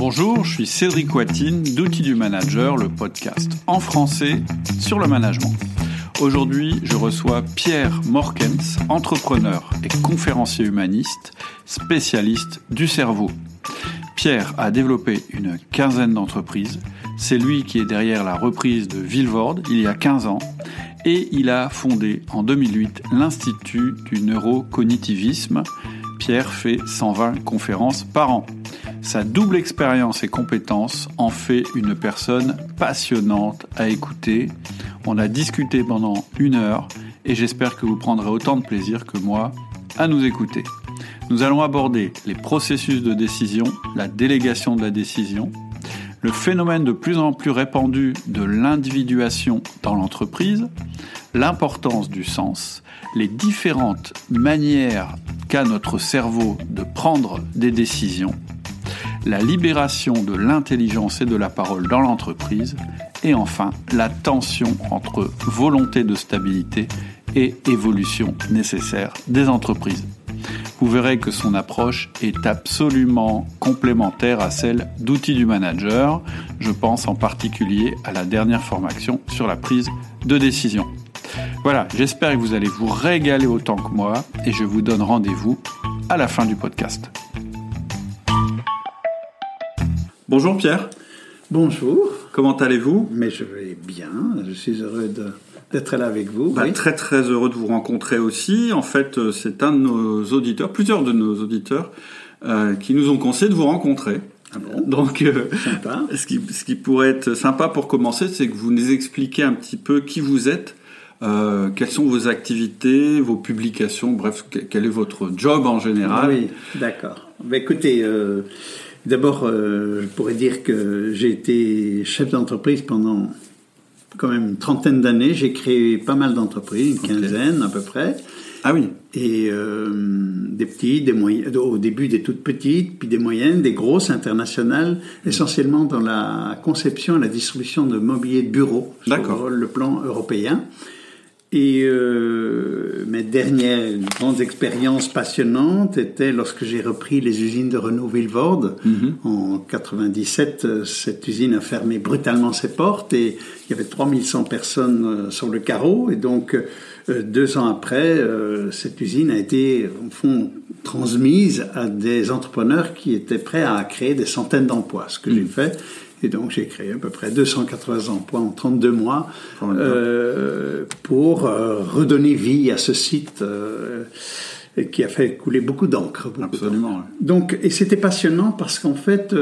Bonjour, je suis Cédric Watine d'Outils du Manager, le podcast en français sur le management. Aujourd'hui, je reçois Pierre Morkens, entrepreneur et conférencier humaniste, spécialiste du cerveau. Pierre a développé une quinzaine d'entreprises. C'est lui qui est derrière la reprise de Villevorde il y a 15 ans et il a fondé en 2008 l'Institut du neurocognitivisme. Pierre fait 120 conférences par an. Sa double expérience et compétences en fait une personne passionnante à écouter. On a discuté pendant une heure et j'espère que vous prendrez autant de plaisir que moi à nous écouter. Nous allons aborder les processus de décision, la délégation de la décision, le phénomène de plus en plus répandu de l'individuation dans l'entreprise, l'importance du sens, les différentes manières qu'a notre cerveau de prendre des décisions, la libération de l'intelligence et de la parole dans l'entreprise, et enfin la tension entre volonté de stabilité et évolution nécessaire des entreprises. Vous verrez que son approche est absolument complémentaire à celle d'outils du manager. Je pense en particulier à la dernière formation sur la prise de décision. Voilà, j'espère que vous allez vous régaler autant que moi et je vous donne rendez-vous à la fin du podcast. Bonjour Pierre. Bonjour. Comment allez-vous? Mais je vais bien, je suis heureux d'être là avec vous. Bah, Très très heureux de vous rencontrer aussi. En fait, euh, c'est un de nos auditeurs, plusieurs de nos auditeurs, euh, qui nous ont conseillé de vous rencontrer. Ah bon? Donc, euh, Sympa. ce, qui, ce qui pourrait être sympa pour commencer, c'est que vous nous expliquiez un petit peu qui vous êtes, euh, quelles sont vos activités, vos publications, bref, que- quel est votre job en général. Oui, d'accord. Bah, écoutez, d'abord, euh, je pourrais dire que j'ai été chef d'entreprise pendant quand même une trentaine d'années. J'ai créé pas mal d'entreprises, une quinzaine à peu près. Ah oui, Et euh, des petites, des moyennes, au début des toutes petites, puis des moyennes, des grosses internationales, essentiellement dans la conception et la distribution de mobilier de bureau sur le plan européen. Et euh, mes dernières grandes expériences passionnantes étaient lorsque j'ai repris les usines de Renault Villevorde. En 97, euh, cette usine a fermé brutalement ses portes et il y avait 3100 personnes euh, sur le carreau. Et donc, euh, deux ans après, euh, cette usine a été, au fond, transmise à des entrepreneurs qui étaient prêts à créer des centaines d'emplois, ce que j'ai fait. Et donc, j'ai créé à peu près 280 emplois en 32 mois euh, pour euh, redonner vie à ce site euh, qui a fait couler beaucoup d'encre. absolument. donc, et c'était passionnant parce qu'en fait,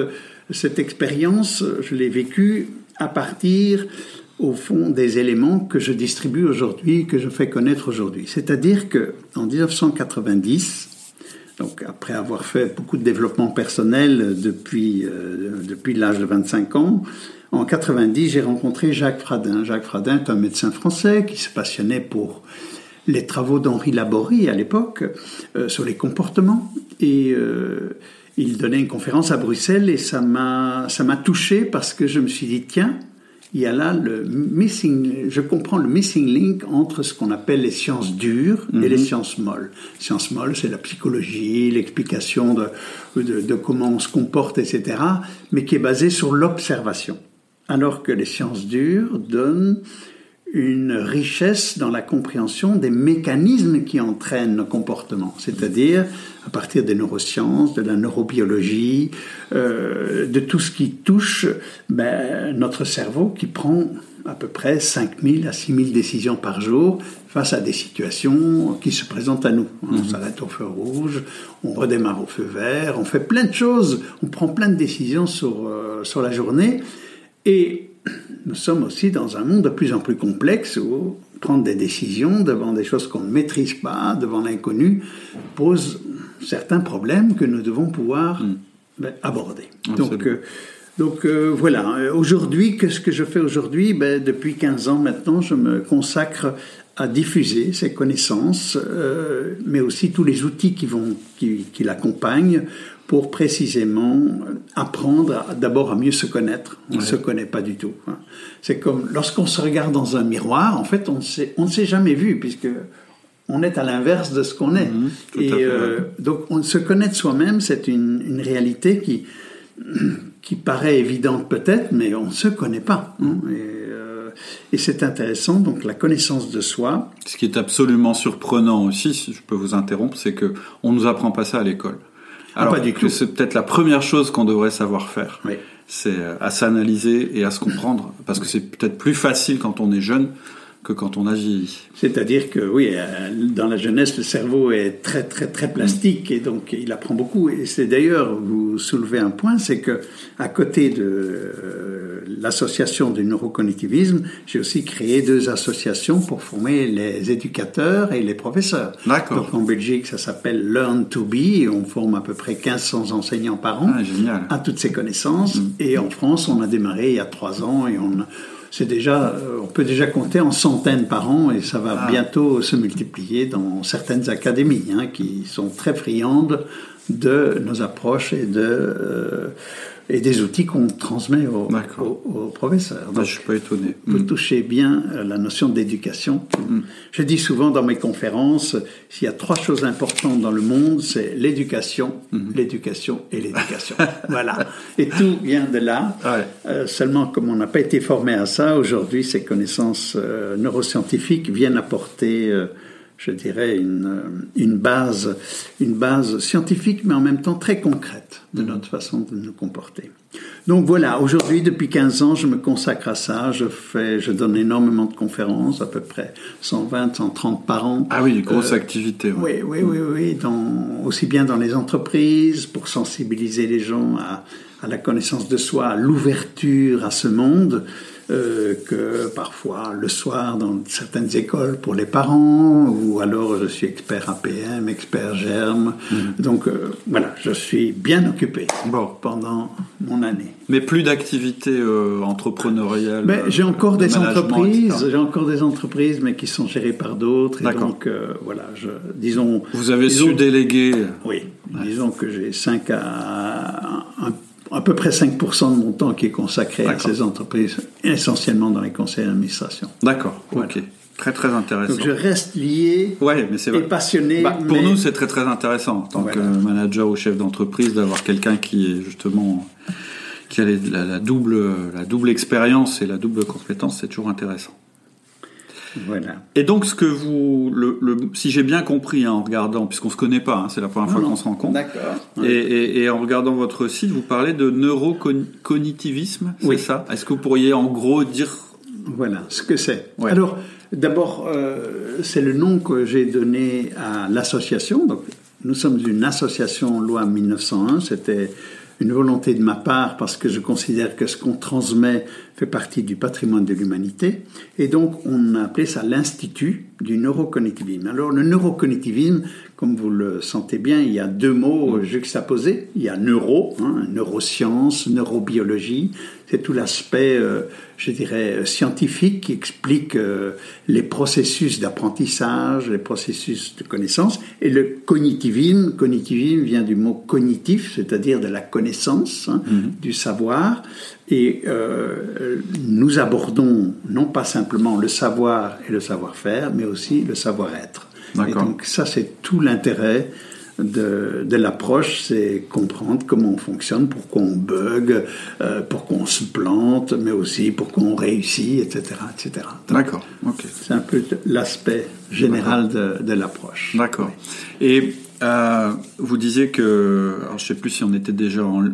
cette expérience, je l'ai vécue à partir, au fond, des éléments que je distribue aujourd'hui, que je fais connaître aujourd'hui. C'est-à-dire que en 1990, donc après avoir fait beaucoup de développement personnel depuis, euh, depuis l'âge de 25 ans, en 90, j'ai rencontré Jacques Fradin. Jacques Fradin est un médecin français qui se passionnait pour les travaux d'Henri Laborie à l'époque euh, sur les comportements et euh, il donnait une conférence à Bruxelles et ça m'a ça m'a touché parce que je me suis dit tiens il y a là le missing je comprends le missing link entre ce qu'on appelle les sciences dures et les sciences molles. Sciences molles c'est la psychologie l'explication de, de de comment on se comporte etc mais qui est basée sur l'observation. Alors que les sciences dures donnent une richesse dans la compréhension des mécanismes qui entraînent nos comportements, c'est-à-dire à partir des neurosciences, de la neurobiologie, euh, de tout ce qui touche ben, notre cerveau qui prend à peu près 5000 à 6000 décisions par jour face à des situations qui se présentent à nous. On s'arrête au feu rouge, on redémarre au feu vert, on fait plein de choses, on prend plein de décisions sur, euh, sur la journée et nous sommes aussi dans un monde de plus en plus complexe où prendre des décisions devant des choses qu'on ne maîtrise pas, devant l'inconnu, pose certains problèmes que nous devons pouvoir ben, aborder. Absolument. Donc, euh, donc euh, voilà, Euh, aujourd'hui, qu'est-ce que je fais aujourd'hui? Ben, Depuis 15 ans maintenant, je me consacre à diffuser ces connaissances, euh, mais aussi tous les outils qui, vont, qui, qui l'accompagnent pour précisément apprendre d'abord à mieux se connaître. On ne se connaît pas du tout. hein. C'est comme lorsqu'on se regarde dans un miroir, en fait, on ne s'est- on ne s'est jamais vu, puisque on est à l'inverse de ce qu'on est. Mhm, Et euh, donc, on se connaître soi-même, c'est une, une réalité qui, qui paraît évidente peut-être, mais on ne se connaît pas. Hein. Euh, et, c'est intéressant, donc la connaissance de soi. Ce qui est absolument surprenant aussi, si je peux vous interrompre, c'est que on nous apprend pas ça à l'école. Ah, Alors, que c'est peut-être la première chose qu'on devrait savoir faire. Oui. C'est à s'analyser et à se comprendre, parce que c'est peut-être plus facile quand on est jeune que quand on agit. C'est-à-dire que oui, euh, dans la jeunesse, le cerveau est très très très plastique et donc il apprend beaucoup. Et c'est d'ailleurs, vous soulevez un point, c'est que à côté de euh, l'association du neurocognitivisme, j'ai aussi créé deux associations pour former les éducateurs et les professeurs. D'accord. Donc en Belgique, ça s'appelle Learn to Be. Et on forme à peu près 1500 enseignants par an ah, à toutes ces connaissances. Mm. Et en France, on a démarré il y a trois ans et on c'est déjà, euh, on peut déjà compter en centaines par an et ça va ah. bientôt se multiplier dans certaines académies hein, qui sont très friandes de nos approches et de euh, et des outils qu'on transmet aux, professeurs. Ah, Donc, je suis pas étonné. Vous mm. touchez bien la notion d'éducation. Mm. Je dis souvent dans mes conférences, s'il y a trois choses importantes dans le monde, c'est l'éducation, mm. l'éducation et l'éducation. voilà. Et tout vient de là. Euh, seulement, comme on n'a pas été formé à ça, aujourd'hui, ces connaissances euh, neuroscientifiques viennent apporter euh, je dirais, une, une, base, une base scientifique, mais en même temps très concrète de notre façon de nous comporter. Donc voilà, aujourd'hui, depuis 15 ans, je me consacre à ça. Je fais, je donne énormément de conférences, à peu près 120, 130 par an. Ah oui, grosse euh, activité. Oui, oui, oui, oui, dans, aussi bien dans les entreprises, pour sensibiliser les gens à, à la connaissance de soi, à l'ouverture à ce monde. Euh, que parfois le soir dans certaines écoles pour les parents, ou alors je suis expert APM, expert germe. Mhm. Donc euh, voilà, je suis bien occupé bon. pendant mon année. Mais plus d'activités euh, entrepreneuriales. Mais j'ai encore des entreprises, j'ai encore des entreprises, mais qui sont gérées par d'autres. Et donc voilà, je, disons. Vous avez su déléguer. Oui, disons que j'ai 5 à un à peu près 5% de mon temps qui est consacré à ces entreprises, essentiellement dans les conseils d'administration. D'accord, ok. Très très intéressant. Donc je reste lié ouais, mais et passionné. Bah, pour nous, c'est très très intéressant en tant que manager ou chef d'entreprise d'avoir quelqu'un qui est justement qui a la, double la double expérience et la double compétence. C'est toujours intéressant. Voilà. Et donc, ce que vous, le, si j'ai bien compris hein, en regardant, puisqu'on se connaît pas, hein, c'est la première fois qu'on se rencontre. D'accord. Et, en regardant votre site, vous parlez de neurocognitivisme, c'est oui. ça? Est-ce que vous pourriez en gros dire Voilà ce que c'est. Alors, d'abord, euh, c'est le nom que j'ai donné à l'association. Donc, nous sommes une association loi 1901. C'était une volonté de ma part parce que je considère que ce qu'on transmet fait partie du patrimoine de l'humanité. Et donc, on a appelé ça l'Institut du neurocognitivisme. Alors, le neurocognitivisme, comme vous le sentez bien, il y a deux mots juxtaposés. Il y a neuro, hein, neurosciences, neurobiologie. C'est tout l'aspect, euh, je dirais, scientifique qui explique euh, les processus d'apprentissage, les processus de connaissance. Et le cognitivisme, cognitivisme vient du mot cognitif, c'est-à-dire de la connaissance, hein, mm-hmm. du savoir. Et euh, nous abordons non pas simplement le savoir et le savoir-faire, mais aussi le savoir-être. Et donc ça, c'est tout l'intérêt de, de l'approche, c'est comprendre comment on fonctionne, pourquoi on bug, euh, pourquoi on se plante, mais aussi pourquoi on réussit, etc. etc. D'accord, ok. C'est un peu l'aspect général de, de l'approche. D'accord. Et euh, vous disiez que, alors je sais plus si on était déjà en,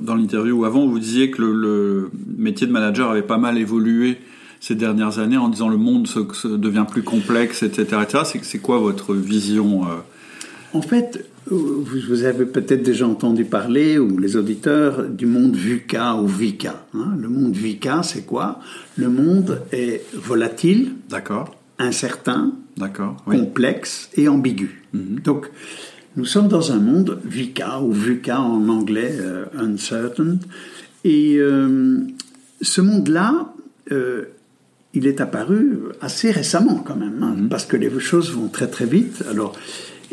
dans l'interview ou avant, vous disiez que le, métier de manager avait pas mal évolué ces dernières années en disant le monde se, devient plus complexe, etc. etc. C'est quoi votre vision euh? En fait, vous avez peut-être déjà entendu parler, ou les auditeurs, du monde VUCA ou VICA. Hein. Le monde VICA, c'est quoi? Le monde est volatile, d'accord, incertain, d'accord, complexe et ambigu. Mhm. Donc, nous sommes dans un monde VICA ou VUCA en anglais, euh, uncertain. Et euh, ce monde-là, euh, il est apparu assez récemment quand même, hein, mhm. parce que les choses vont très très vite. Alors,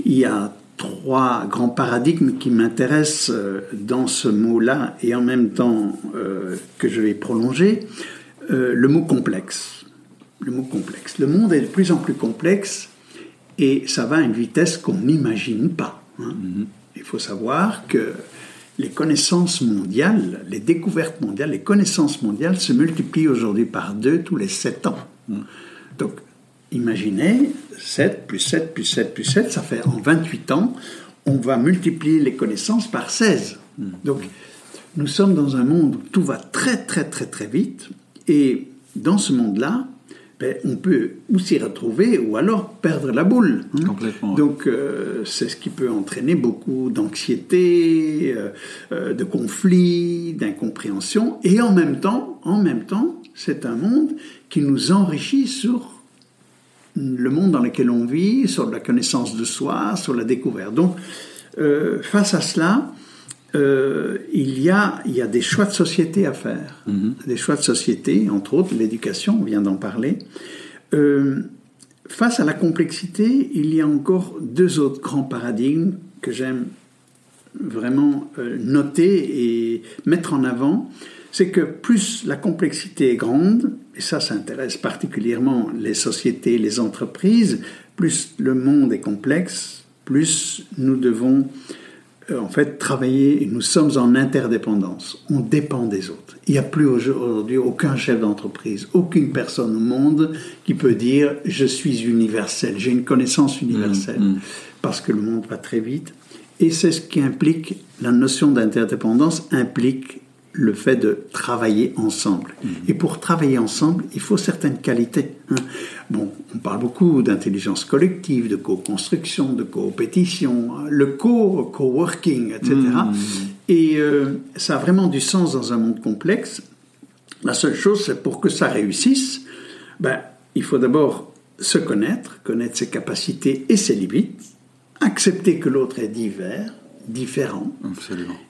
il y a trois grands paradigmes qui m'intéressent dans ce mot-là et en même temps que je vais prolonger. le mot complexe. Le mot complexe. Le monde est de plus en plus complexe et ça va à une vitesse qu'on n'imagine pas. Hein. Mm-hmm. Il faut savoir que les connaissances mondiales, les découvertes mondiales, les connaissances mondiales se multiplient aujourd'hui par deux tous les sept ans. Mm. Donc, imaginez, 7 plus 7 plus 7 plus 7, ça fait en 28 ans, on va multiplier les connaissances par 16. Mm. Donc, nous sommes dans un monde où tout va très très très très vite, et dans ce monde-là, ben, on peut ou s'y retrouver ou alors perdre la boule. Hein. Complètement. Donc euh, c'est ce qui peut entraîner beaucoup d'anxiété, euh, euh, de conflits, d'incompréhension. Et en même temps, en même temps, c'est un monde qui nous enrichit sur le monde dans lequel on vit, sur la connaissance de soi, sur la découverte. Donc face à cela, euh, il, y a, il y a des choix de société à faire. Mhm. Des choix de société, entre autres l'éducation, on vient d'en parler. Euh, face à la complexité, il y a encore deux autres grands paradigmes que j'aime vraiment euh, noter et mettre en avant. C'est que plus la complexité est grande, et ça, ça intéresse particulièrement les sociétés, les entreprises, plus le monde est complexe, plus nous devons en fait, travailler, nous sommes en interdépendance. On dépend des autres. Il n'y a plus aujourd'hui aucun chef d'entreprise, aucune personne au monde qui peut dire je suis universel, j'ai une connaissance universelle, mmh, mmh. parce que le monde va très vite. Et c'est ce qui implique, la notion d'interdépendance implique le fait de travailler ensemble. Mhm. Et pour travailler ensemble, il faut certaines qualités. Hein. Bon, on parle beaucoup d'intelligence collective, de co-construction, de coopétition, le co-working, etc. Et euh, ça a vraiment du sens dans un monde complexe. La seule chose, c'est pour que ça réussisse, ben, il faut d'abord se connaître, connaître ses capacités et ses limites, accepter que l'autre est divers, différents.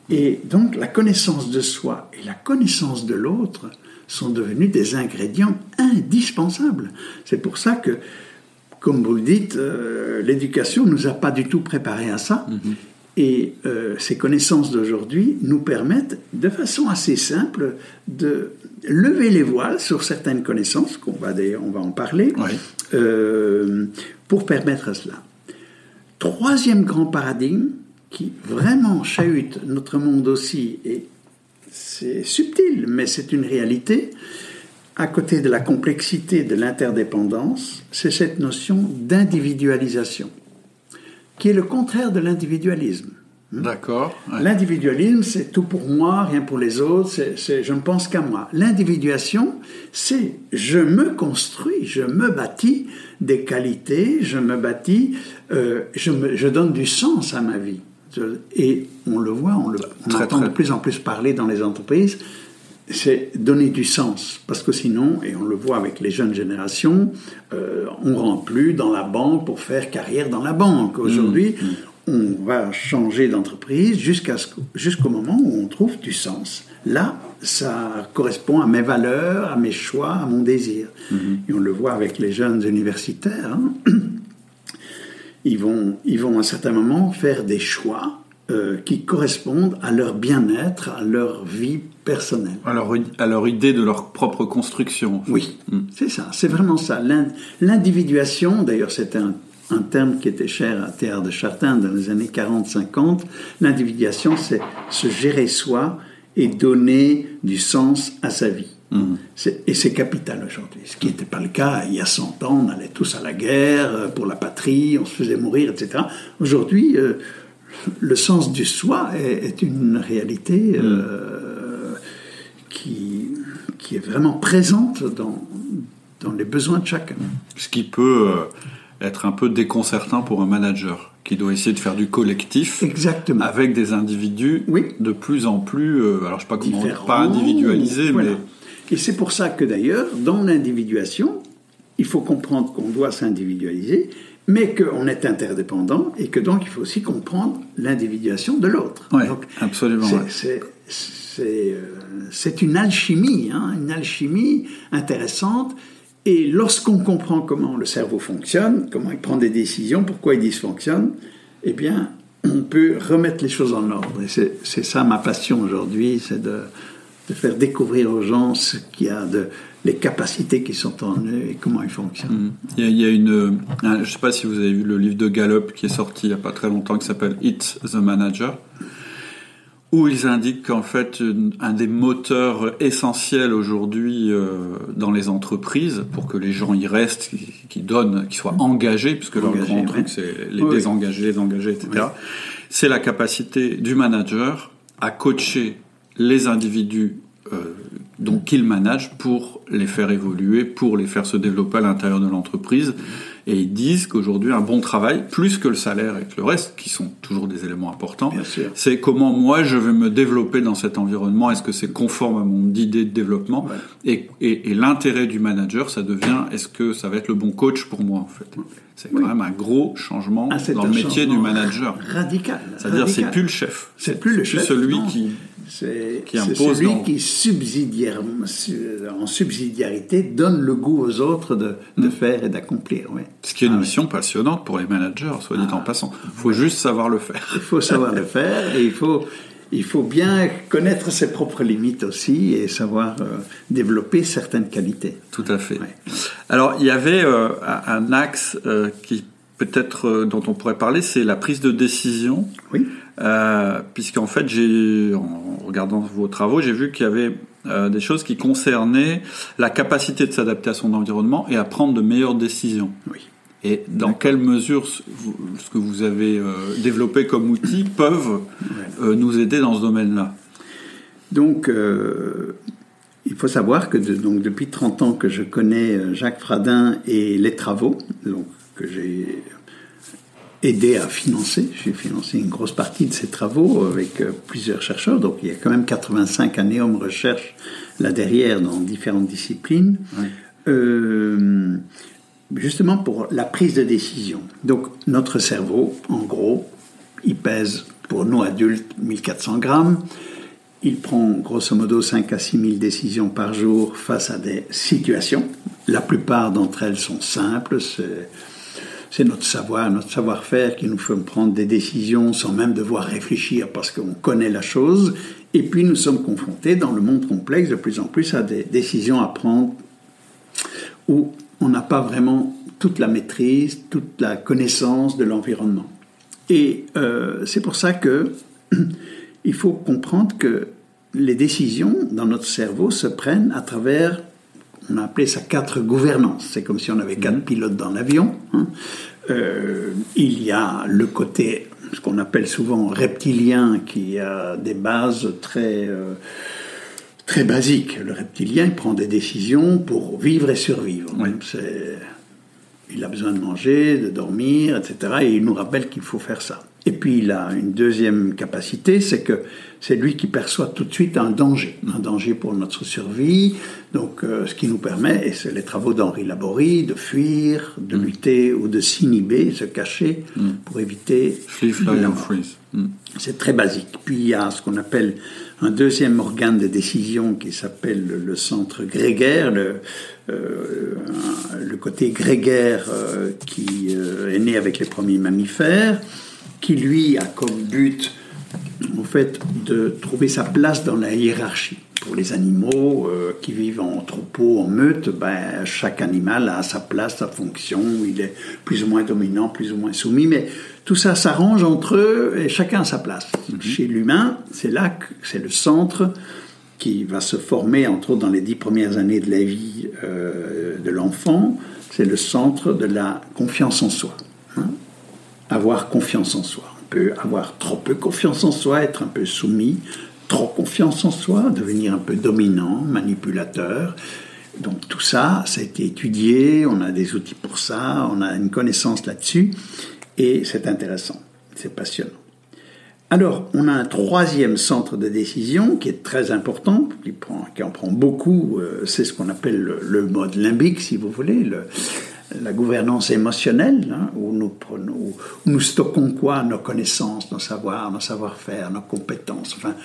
Et donc la connaissance de soi et la connaissance de l'autre sont devenus des ingrédients indispensables. C'est pour ça que, comme vous le dites, euh, l'éducation ne nous a pas du tout préparés à ça. Mm-hmm. Et euh, ces connaissances d'aujourd'hui nous permettent, de façon assez simple, de lever les voiles sur certaines connaissances, qu'on va on va en parler, euh, pour permettre cela. Troisième grand paradigme, qui vraiment chahute notre monde aussi, et c'est subtil, mais c'est une réalité, à côté de la complexité de l'interdépendance, c'est cette notion d'individualisation, qui est le contraire de l'individualisme. Hmm? D'accord. L'individualisme, c'est tout pour moi, rien pour les autres, c'est je ne pense qu'à moi. L'individuation, c'est je me construis, je me bâtis des qualités, je me bâtis, euh, je, me, je donne du sens à ma vie. Et on le voit, on, le, entend de plus en plus parler dans les entreprises, c'est donner du sens. Parce que sinon, et on le voit avec les jeunes générations, euh, on ne rentre plus dans la banque pour faire carrière dans la banque. Aujourd'hui, mmh, mmh. on va changer d'entreprise jusqu'à jusqu'au moment où on trouve du sens. Là, ça correspond à mes valeurs, à mes choix, à mon désir. Mmh. Et on le voit avec les jeunes universitaires. Hein ils vont, ils vont à un certain moment faire des choix euh, qui correspondent à leur bien-être, à leur vie personnelle. À leur, à leur, idée de leur propre construction. Oui, hmm. c'est ça, c'est vraiment ça. L'individuation, d'ailleurs c'est un, un, terme qui était cher à Théard de Chartin dans les années 40-50, l'individuation c'est se gérer soi et donner du sens à sa vie. Mhm. Et c'est capital aujourd'hui. Ce qui n'était pas le cas il y a 100 ans. On allait tous à la guerre euh, pour la patrie, on se faisait mourir, etc. Aujourd'hui, euh, le sens du soi est, une réalité euh, mhm. qui, qui est vraiment présente dans, dans les besoins de chacun. Ce qui peut être un peu déconcertant pour un manager qui doit essayer de faire du collectif Exactement. avec des individus de plus en plus, alors je sais pas comment, pas individualisés, mais et c'est pour ça que d'ailleurs, dans l'individuation, il faut comprendre qu'on doit s'individualiser, mais qu'on est interdépendant et que donc il faut aussi comprendre l'individuation de l'autre. Oui, absolument. Euh, c'est une alchimie, hein, une alchimie intéressante. Et lorsqu'on comprend comment le cerveau fonctionne, comment il prend des décisions, pourquoi il dysfonctionne, eh bien, on peut remettre les choses en ordre. Et c'est ça ma passion aujourd'hui, c'est de, de faire découvrir aux gens ce qu'il y a de les capacités qui sont en eux et comment ils fonctionnent. Mm. Il, y a, une, je ne sais pas si vous avez vu le livre de Gallup qui est sorti il n'y a pas très longtemps qui s'appelle It's the Manager, où ils indiquent qu'en fait, un des moteurs essentiels aujourd'hui euh, dans les entreprises, pour que les gens y restent, qui, donnent, qui soient engagés, puisque leur grand truc, c'est les désengager, les engager, etc., c'est la capacité du manager à coacher les individus euh, donc qu'ils managent pour les faire évoluer, pour les faire se développer à l'intérieur de l'entreprise. Et ils disent qu'aujourd'hui, un bon travail, plus que le salaire et que le reste, qui sont toujours des éléments importants, c'est comment moi je vais me développer dans cet environnement. Est-ce que c'est conforme à mon idée de développement Et, et, l'intérêt du manager, ça devient est-ce que ça va être le bon coach pour moi en fait? C'est quand même un gros changement ah, dans le métier du manager. Radical. C'est-à-dire c'est plus le chef. C'est plus le chef. celui qui c'est celui qui, subsidiaire, en subsidiarité, donne le goût aux autres de, de mm. faire et d'accomplir. Ouais. Ce qui est une ah mission passionnante pour les managers, soit dit en ah. passant. Il faut juste savoir le faire. Il faut savoir le faire et il faut, il faut bien connaître ses propres limites aussi et savoir euh, développer certaines qualités. Tout à fait. Alors, il y avait euh, un axe euh, qui peut-être dont on pourrait parler, c'est la prise de décision. Oui. Euh, puisqu'en fait, j'ai, en regardant vos travaux, j'ai vu qu'il y avait euh, des choses qui concernaient la capacité de s'adapter à son environnement et à prendre de meilleures décisions. Oui. Et dans quelle mesure ce que vous avez euh, développé comme outil peuvent nous aider dans ce domaine-là? Donc, il faut savoir que donc, depuis 30 ans que je connais Jacques Fradin et les travaux, donc, que j'ai aidé à financer. J'ai financé une grosse partie de ces travaux avec euh, plusieurs chercheurs. Donc il y a quand même 85 années de recherche là derrière dans différentes disciplines. Euh, justement pour la prise de décision. Donc notre cerveau, en gros, il pèse pour nous adultes 1400 grammes. Il prend grosso modo 5 à 6 000 décisions par jour face à des situations. La plupart d'entre elles sont simples. C'est c'est notre savoir, notre savoir-faire qui nous fait prendre des décisions sans même devoir réfléchir parce qu'on connaît la chose. Et puis nous sommes confrontés dans le monde complexe de plus en plus à des décisions à prendre où on n'a pas vraiment toute la maîtrise, toute la connaissance de l'environnement. Et euh, c'est pour ça que il faut comprendre que les décisions dans notre cerveau se prennent à travers on a appelé ça quatre gouvernances. C'est comme si on avait quatre mhm. pilotes dans l'avion. Hein. Euh, il y a le côté, ce qu'on appelle souvent reptilien, qui a des bases très, euh, très basiques. Le reptilien prend des décisions pour vivre et survivre. Il a besoin de manger, de dormir, etc. Et il nous rappelle qu'il faut faire ça. Et puis il a une deuxième capacité, c'est que c'est lui qui perçoit tout de suite un danger, un danger pour notre survie. Donc euh, ce qui nous permet, et c'est les travaux d'Henri Laborie, de fuir, de mm. lutter ou de s'inhiber, se cacher mm. pour éviter. Mm. C'est très basique. Puis il y a ce qu'on appelle un deuxième organe de décision qui s'appelle le centre grégaire, le, euh, le côté grégaire euh, qui est né avec les premiers mammifères qui lui a comme but en fait de trouver sa place dans la hiérarchie. Pour les animaux euh, qui vivent en troupeau, en meute, ben, chaque animal a sa place, sa fonction, il est plus ou moins dominant, plus ou moins soumis, mais tout ça s'arrange entre eux et chacun a sa place. Mhm. Chez l'humain, c'est là que c'est le centre qui va se former, entre autres dans les dix premières années de la vie euh, de l'enfant, c'est le centre de la confiance en soi. Hein avoir confiance en soi. On peut avoir trop peu confiance en soi, être un peu soumis, trop confiance en soi, devenir un peu dominant, manipulateur. Donc tout ça, ça a été étudié, on a des outils pour ça, on a une connaissance là-dessus, et c'est intéressant, c'est passionnant. Alors, on a un troisième centre de décision qui est très important, qui, prend, qui en prend beaucoup, euh, c'est ce qu'on appelle le, mode limbique, si vous voulez, le, la gouvernance émotionnelle, hein, où, nous prenons, nous stockons quoi Nos connaissances, nos savoirs, nos savoir-faire, nos compétences, enfin,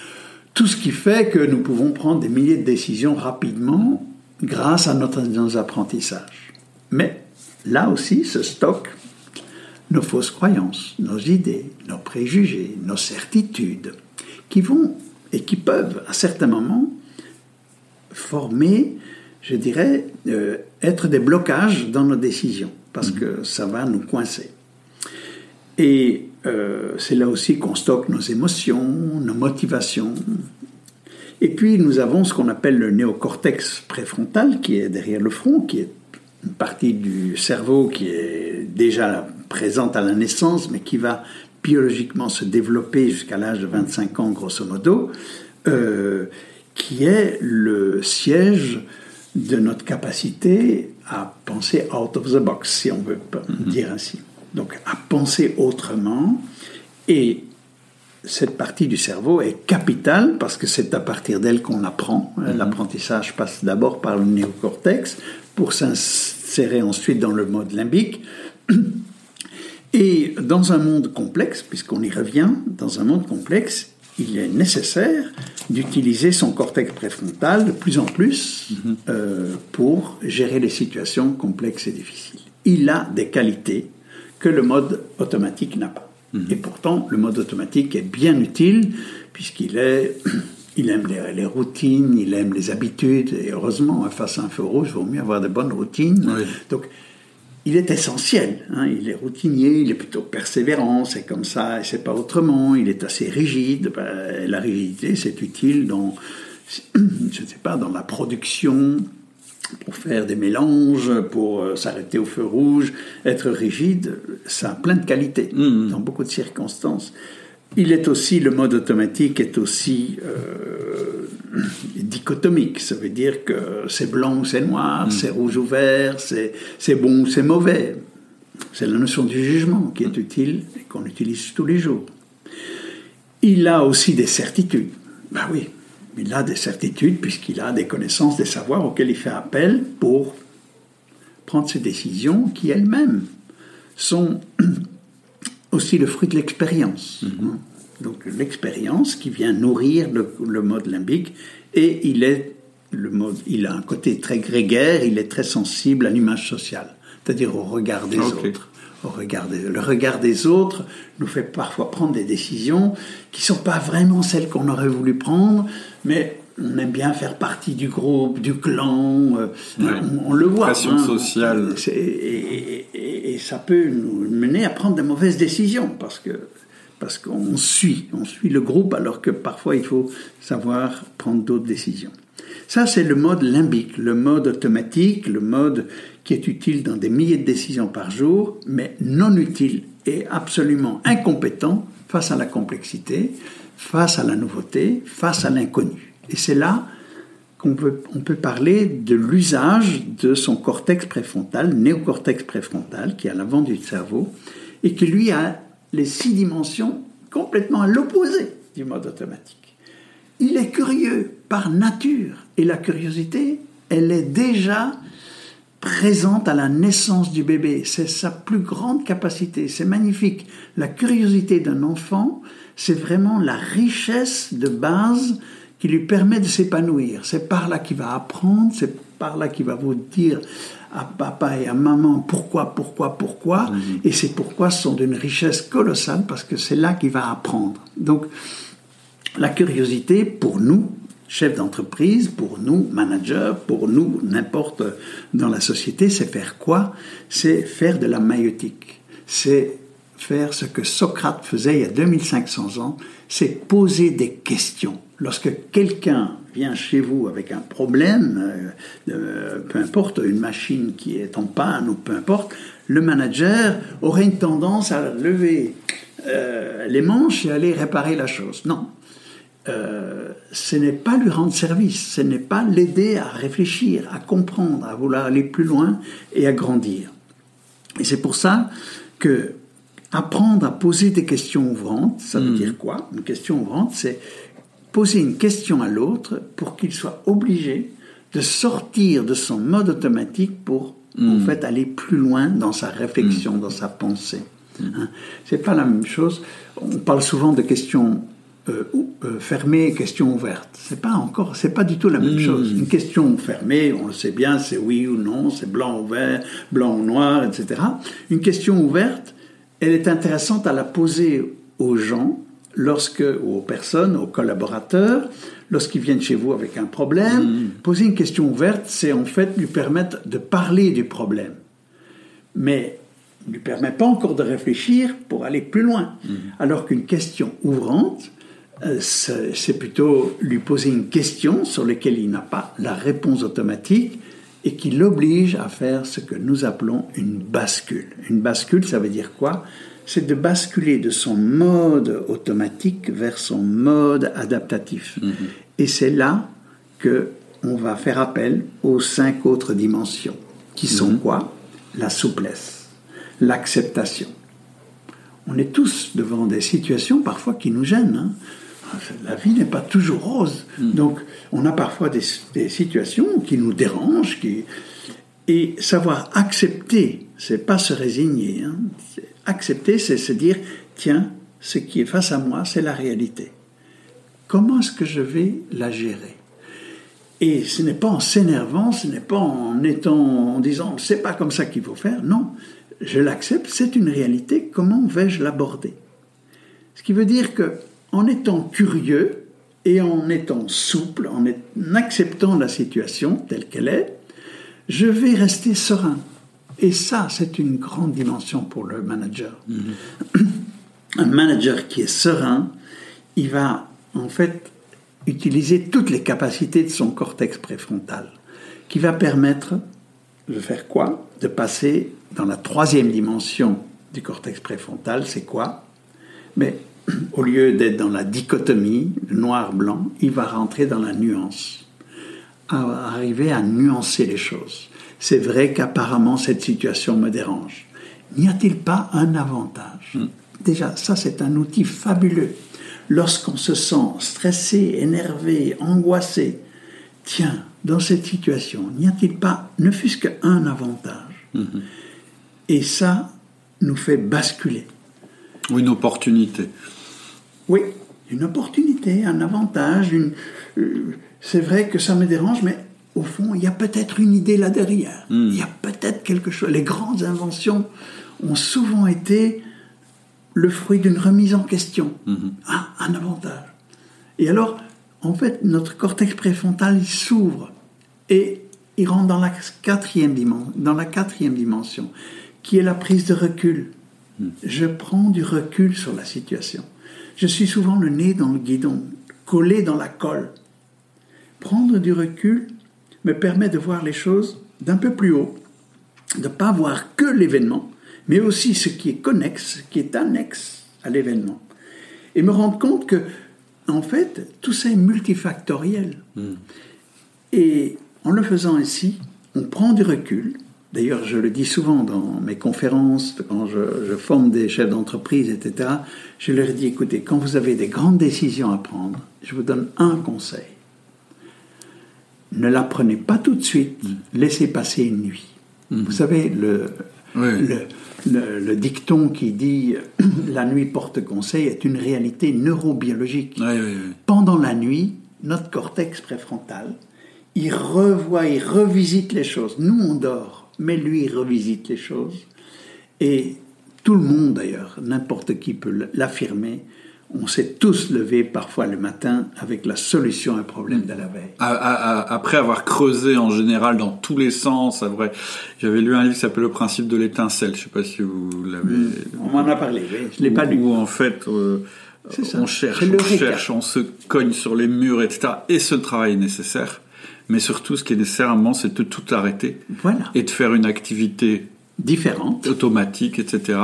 tout ce qui fait que nous pouvons prendre des milliers de décisions rapidement grâce à notre, nos apprentissages. Mais là aussi se stockent nos fausses croyances, nos idées, nos préjugés, nos certitudes, qui vont et qui peuvent, à certains moments, former je dirais, euh, être des blocages dans nos décisions, parce mhm. que ça va nous coincer. Et euh, c'est là aussi qu'on stocke nos émotions, nos motivations. Et puis nous avons ce qu'on appelle le néocortex préfrontal qui est derrière le front, qui est une partie du cerveau qui est déjà présente à la naissance, mais qui va biologiquement se développer jusqu'à l'âge de 25 ans, grosso modo, euh, qui est le siège de notre capacité à penser out of the box, si on veut mhm. dire ainsi. Donc à penser autrement. Et cette partie du cerveau est capitale parce que c'est à partir d'elle qu'on apprend. Mhm. L'apprentissage passe d'abord par le néocortex pour s'insérer ensuite dans le mode limbique. Et dans un monde complexe, puisqu'on y revient, dans un monde complexe, il est nécessaire d'utiliser son cortex préfrontal de plus en plus mhm. euh, pour gérer les situations complexes et difficiles. Il a des qualités que le mode automatique n'a pas. Mhm. Et pourtant, le mode automatique est bien utile puisqu'il est, il aime les, routines, il aime les habitudes. Et heureusement, face à un feu rouge, il vaut mieux avoir de bonnes routines. Donc, il est essentiel. Hein. Il est routinier, il est plutôt persévérant, c'est comme ça et c'est pas autrement. Il est assez rigide. Ben, la rigidité, c'est utile dans, je ne sais pas, dans la production, pour faire des mélanges, pour euh, s'arrêter au feu rouge. Être rigide, ça a plein de qualités mmh. dans beaucoup de circonstances. Il est aussi, le mode automatique est aussi euh, dichotomique. Ça veut dire que c'est blanc ou c'est noir, mm. c'est rouge ou vert, c'est bon ou c'est mauvais. C'est la notion du jugement qui est utile et qu'on utilise tous les jours. Il a aussi des certitudes. Ben oui, il a des certitudes puisqu'il a des connaissances, des savoirs auxquels il fait appel pour prendre ses décisions qui elles-mêmes sont aussi le fruit de l'expérience. Mhm. Donc l'expérience qui vient nourrir le, mode limbique et il est le mode, il a un côté très grégaire, il est très sensible à l'image sociale, c'est-à-dire au regard des autres. Au regard le regard des autres nous fait parfois prendre des décisions qui sont pas vraiment celles qu'on aurait voulu prendre, mais on aime bien faire partie du groupe, du clan, euh, on, le voit. Pression hein. sociale. Et, ça peut nous mener à prendre de mauvaises décisions parce que parce qu'on suit, on suit le groupe alors que parfois il faut savoir prendre d'autres décisions. Ça, c'est le mode limbique, le mode automatique, le mode qui est utile dans des milliers de décisions par jour, mais non utile et absolument incompétent face à la complexité, face à la nouveauté, face à l'inconnu. Et c'est là qu'on peut, on peut parler de l'usage de son cortex préfrontal, néocortex préfrontal, qui est à l'avant du cerveau, et qui lui a les six dimensions complètement à l'opposé du mode automatique. Il est curieux par nature, et la curiosité, elle est déjà présente à la naissance du bébé. C'est sa plus grande capacité. C'est magnifique. La curiosité d'un enfant, c'est vraiment la richesse de base qui lui permet de s'épanouir. C'est par là qu'il va apprendre, c'est par là qu'il va vous dire à papa et à maman pourquoi, pourquoi, pourquoi. Mhm. Et ces pourquoi sont d'une richesse colossale parce que c'est là qu'il va apprendre. Donc, la curiosité, pour nous, chefs d'entreprise, pour nous, managers, pour nous, n'importe dans la société, c'est faire quoi? C'est faire de la maïotique. C'est faire ce que Socrate faisait il y a 2500 ans, c'est poser des questions lorsque quelqu'un vient chez vous avec un problème, euh, peu importe, une machine qui est en panne ou peu importe, le manager aurait une tendance à lever euh, les manches et aller réparer la chose. Non. Euh, ce n'est pas lui rendre service, ce n'est pas l'aider à réfléchir, à comprendre, à vouloir aller plus loin et à grandir. Et c'est pour ça que apprendre à poser des questions ouvrantes, ça veut hmm. dire quoi? Une question ouvrante, c'est poser une question à l'autre pour qu'il soit obligé de sortir de son mode automatique pour en hmm. fait aller plus loin dans sa réflexion, hmm. dans sa pensée. Ce hmm. Hein. C'est pas la même chose. On parle souvent de questions euh, euh, fermées, questions ouvertes. C'est pas encore, c'est pas du tout la même chose. Une question fermée, on le sait bien, c'est oui ou non, c'est blanc ou vert, blanc ou noir, etc. Une question ouverte, elle est intéressante à la poser aux gens lorsque, aux personnes, aux collaborateurs, lorsqu'ils viennent chez vous avec un problème, mm. poser une question ouverte, c'est en fait lui permettre de parler du problème. Mais ne lui permet pas encore de réfléchir pour aller plus loin. Mhm. Alors qu'une question ouvrante, euh, c'est plutôt lui poser une question sur laquelle il n'a pas la réponse automatique et qui l'oblige à faire ce que nous appelons une bascule. Une bascule, ça veut dire quoi? C'est de basculer de son mode automatique vers son mode adaptatif. Et c'est là que on va faire appel aux cinq autres dimensions, qui sont quoi? La souplesse, l'acceptation. On est tous devant des situations parfois qui nous gênent. hein. La vie n'est pas toujours rose. Donc, on a parfois des, des situations qui nous dérangent. Qui... Et savoir accepter, c'est pas se résigner. hein. Accepter, c'est se dire tiens, ce qui est face à moi, c'est la réalité. Comment est-ce que je vais la gérer? Et ce n'est pas en s'énervant, ce n'est pas en étant en disant c'est pas comme ça qu'il faut faire. Non, je l'accepte, c'est une réalité. Comment vais-je l'aborder? Ce qui veut dire que en étant curieux et en étant souple, en acceptant la situation telle qu'elle est, je vais rester serein. Et ça, c'est une grande dimension pour le manager. Un manager qui est serein, il va en fait utiliser toutes les capacités de son cortex préfrontal, qui va permettre de faire quoi? De passer dans la troisième dimension du cortex préfrontal, c'est quoi? Mais au lieu d'être dans la dichotomie, noir-blanc, il va rentrer dans la nuance, arriver à nuancer les choses. C'est vrai qu'apparemment cette situation me dérange. N'y a-t-il pas un avantage Déjà, ça c'est un outil fabuleux. Lorsqu'on se sent stressé, énervé, angoissé, tiens, dans cette situation, n'y a-t-il pas, ne fût-ce qu'un avantage Et ça nous fait basculer. Ou une opportunité. Oui, une opportunité, un avantage. Une, euh, c'est vrai que ça me dérange, mais au fond, il y a peut-être une idée là derrière. Il y a peut-être quelque chose. Les grandes inventions ont souvent été le fruit d'une remise en question. Ah, un avantage. Et alors, en fait, notre cortex préfrontal, s'ouvre et il rentre dans la quatrième dimension, dans la quatrième dimension, qui est la prise de recul. Je prends du recul sur la situation. Je suis souvent le nez dans le guidon, collé dans la colle. Prendre du recul me permet de voir les choses d'un peu plus haut, de ne pas voir que l'événement, mais aussi ce qui est connexe, ce qui est annexe à l'événement. Et me rendre compte que, en fait, tout ça est multifactoriel. Et en le faisant ainsi, on prend du recul. D'ailleurs, je le dis souvent dans mes conférences, quand je, je forme des chefs d'entreprise, etc. Je leur dis, écoutez, quand vous avez des grandes décisions à prendre, je vous donne un conseil. Ne la prenez pas tout de suite, laissez passer une nuit. Vous savez, le, Oui. le, le- le dicton qui dit la nuit porte conseil est une réalité neurobiologique. Oui, oui, oui. Pendant la nuit, notre cortex préfrontal, il revoit, il revisite les choses. Nous, on dort, mais lui, il revisite les choses. Et tout le monde, d'ailleurs, n'importe qui peut l'affirmer, on s'est tous levés parfois le matin avec la solution à un problème de la veille. À- à- à- Après avoir creusé en général dans tous les sens, j'avais lu un livre qui s'appelle Le principe de l'étincelle. Je sais pas si vous l'avez. On m'en a parlé, oui, je ne l'ai pas lu. Où en fait, euh, on cherche, on cherche, on se cogne sur les murs, etc. Et ce travail est nécessaire. Mais surtout, ce qui est nécessaire à un moment, c'est de tout arrêter Voilà, et de faire une activité différente. automatique, etc.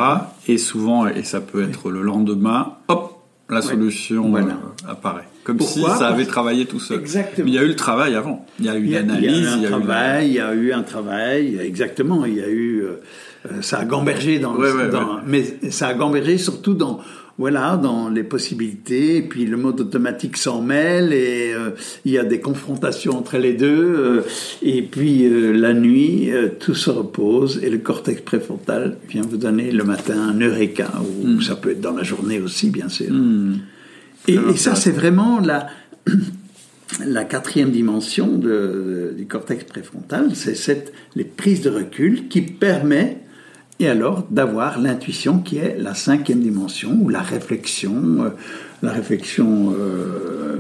Et souvent, et ça peut être le lendemain, hop, la solution Voilà. euh, apparaît. Comme Pourquoi si ça avait travaillé tout seul. Exactement. Mais il y a eu le travail avant. Il y a eu il y a l'analyse, eu un il y a eu la- travail, il y a eu un travail, exactement. Il y a eu, euh, euh, ça a gambergé dans, Ouais, ouais, dans- ouais. mais ça a gambergé surtout dans, voilà, dans les possibilités. Et puis le mode automatique s'en mêle et euh, il y a des confrontations entre les deux. euh, et puis euh, la nuit, tout se repose et le cortex préfrontal vient vous donner le matin un eureka ou Hmm. ça peut être dans la journée aussi, bien sûr. Et, Très et ça, c'est vraiment la, la quatrième dimension de- de- du cortex préfrontal, c'est cette, les prises de recul qui permet, et alors, d'avoir l'intuition qui est la cinquième dimension, ou la réflexion, euh, la réflexion euh,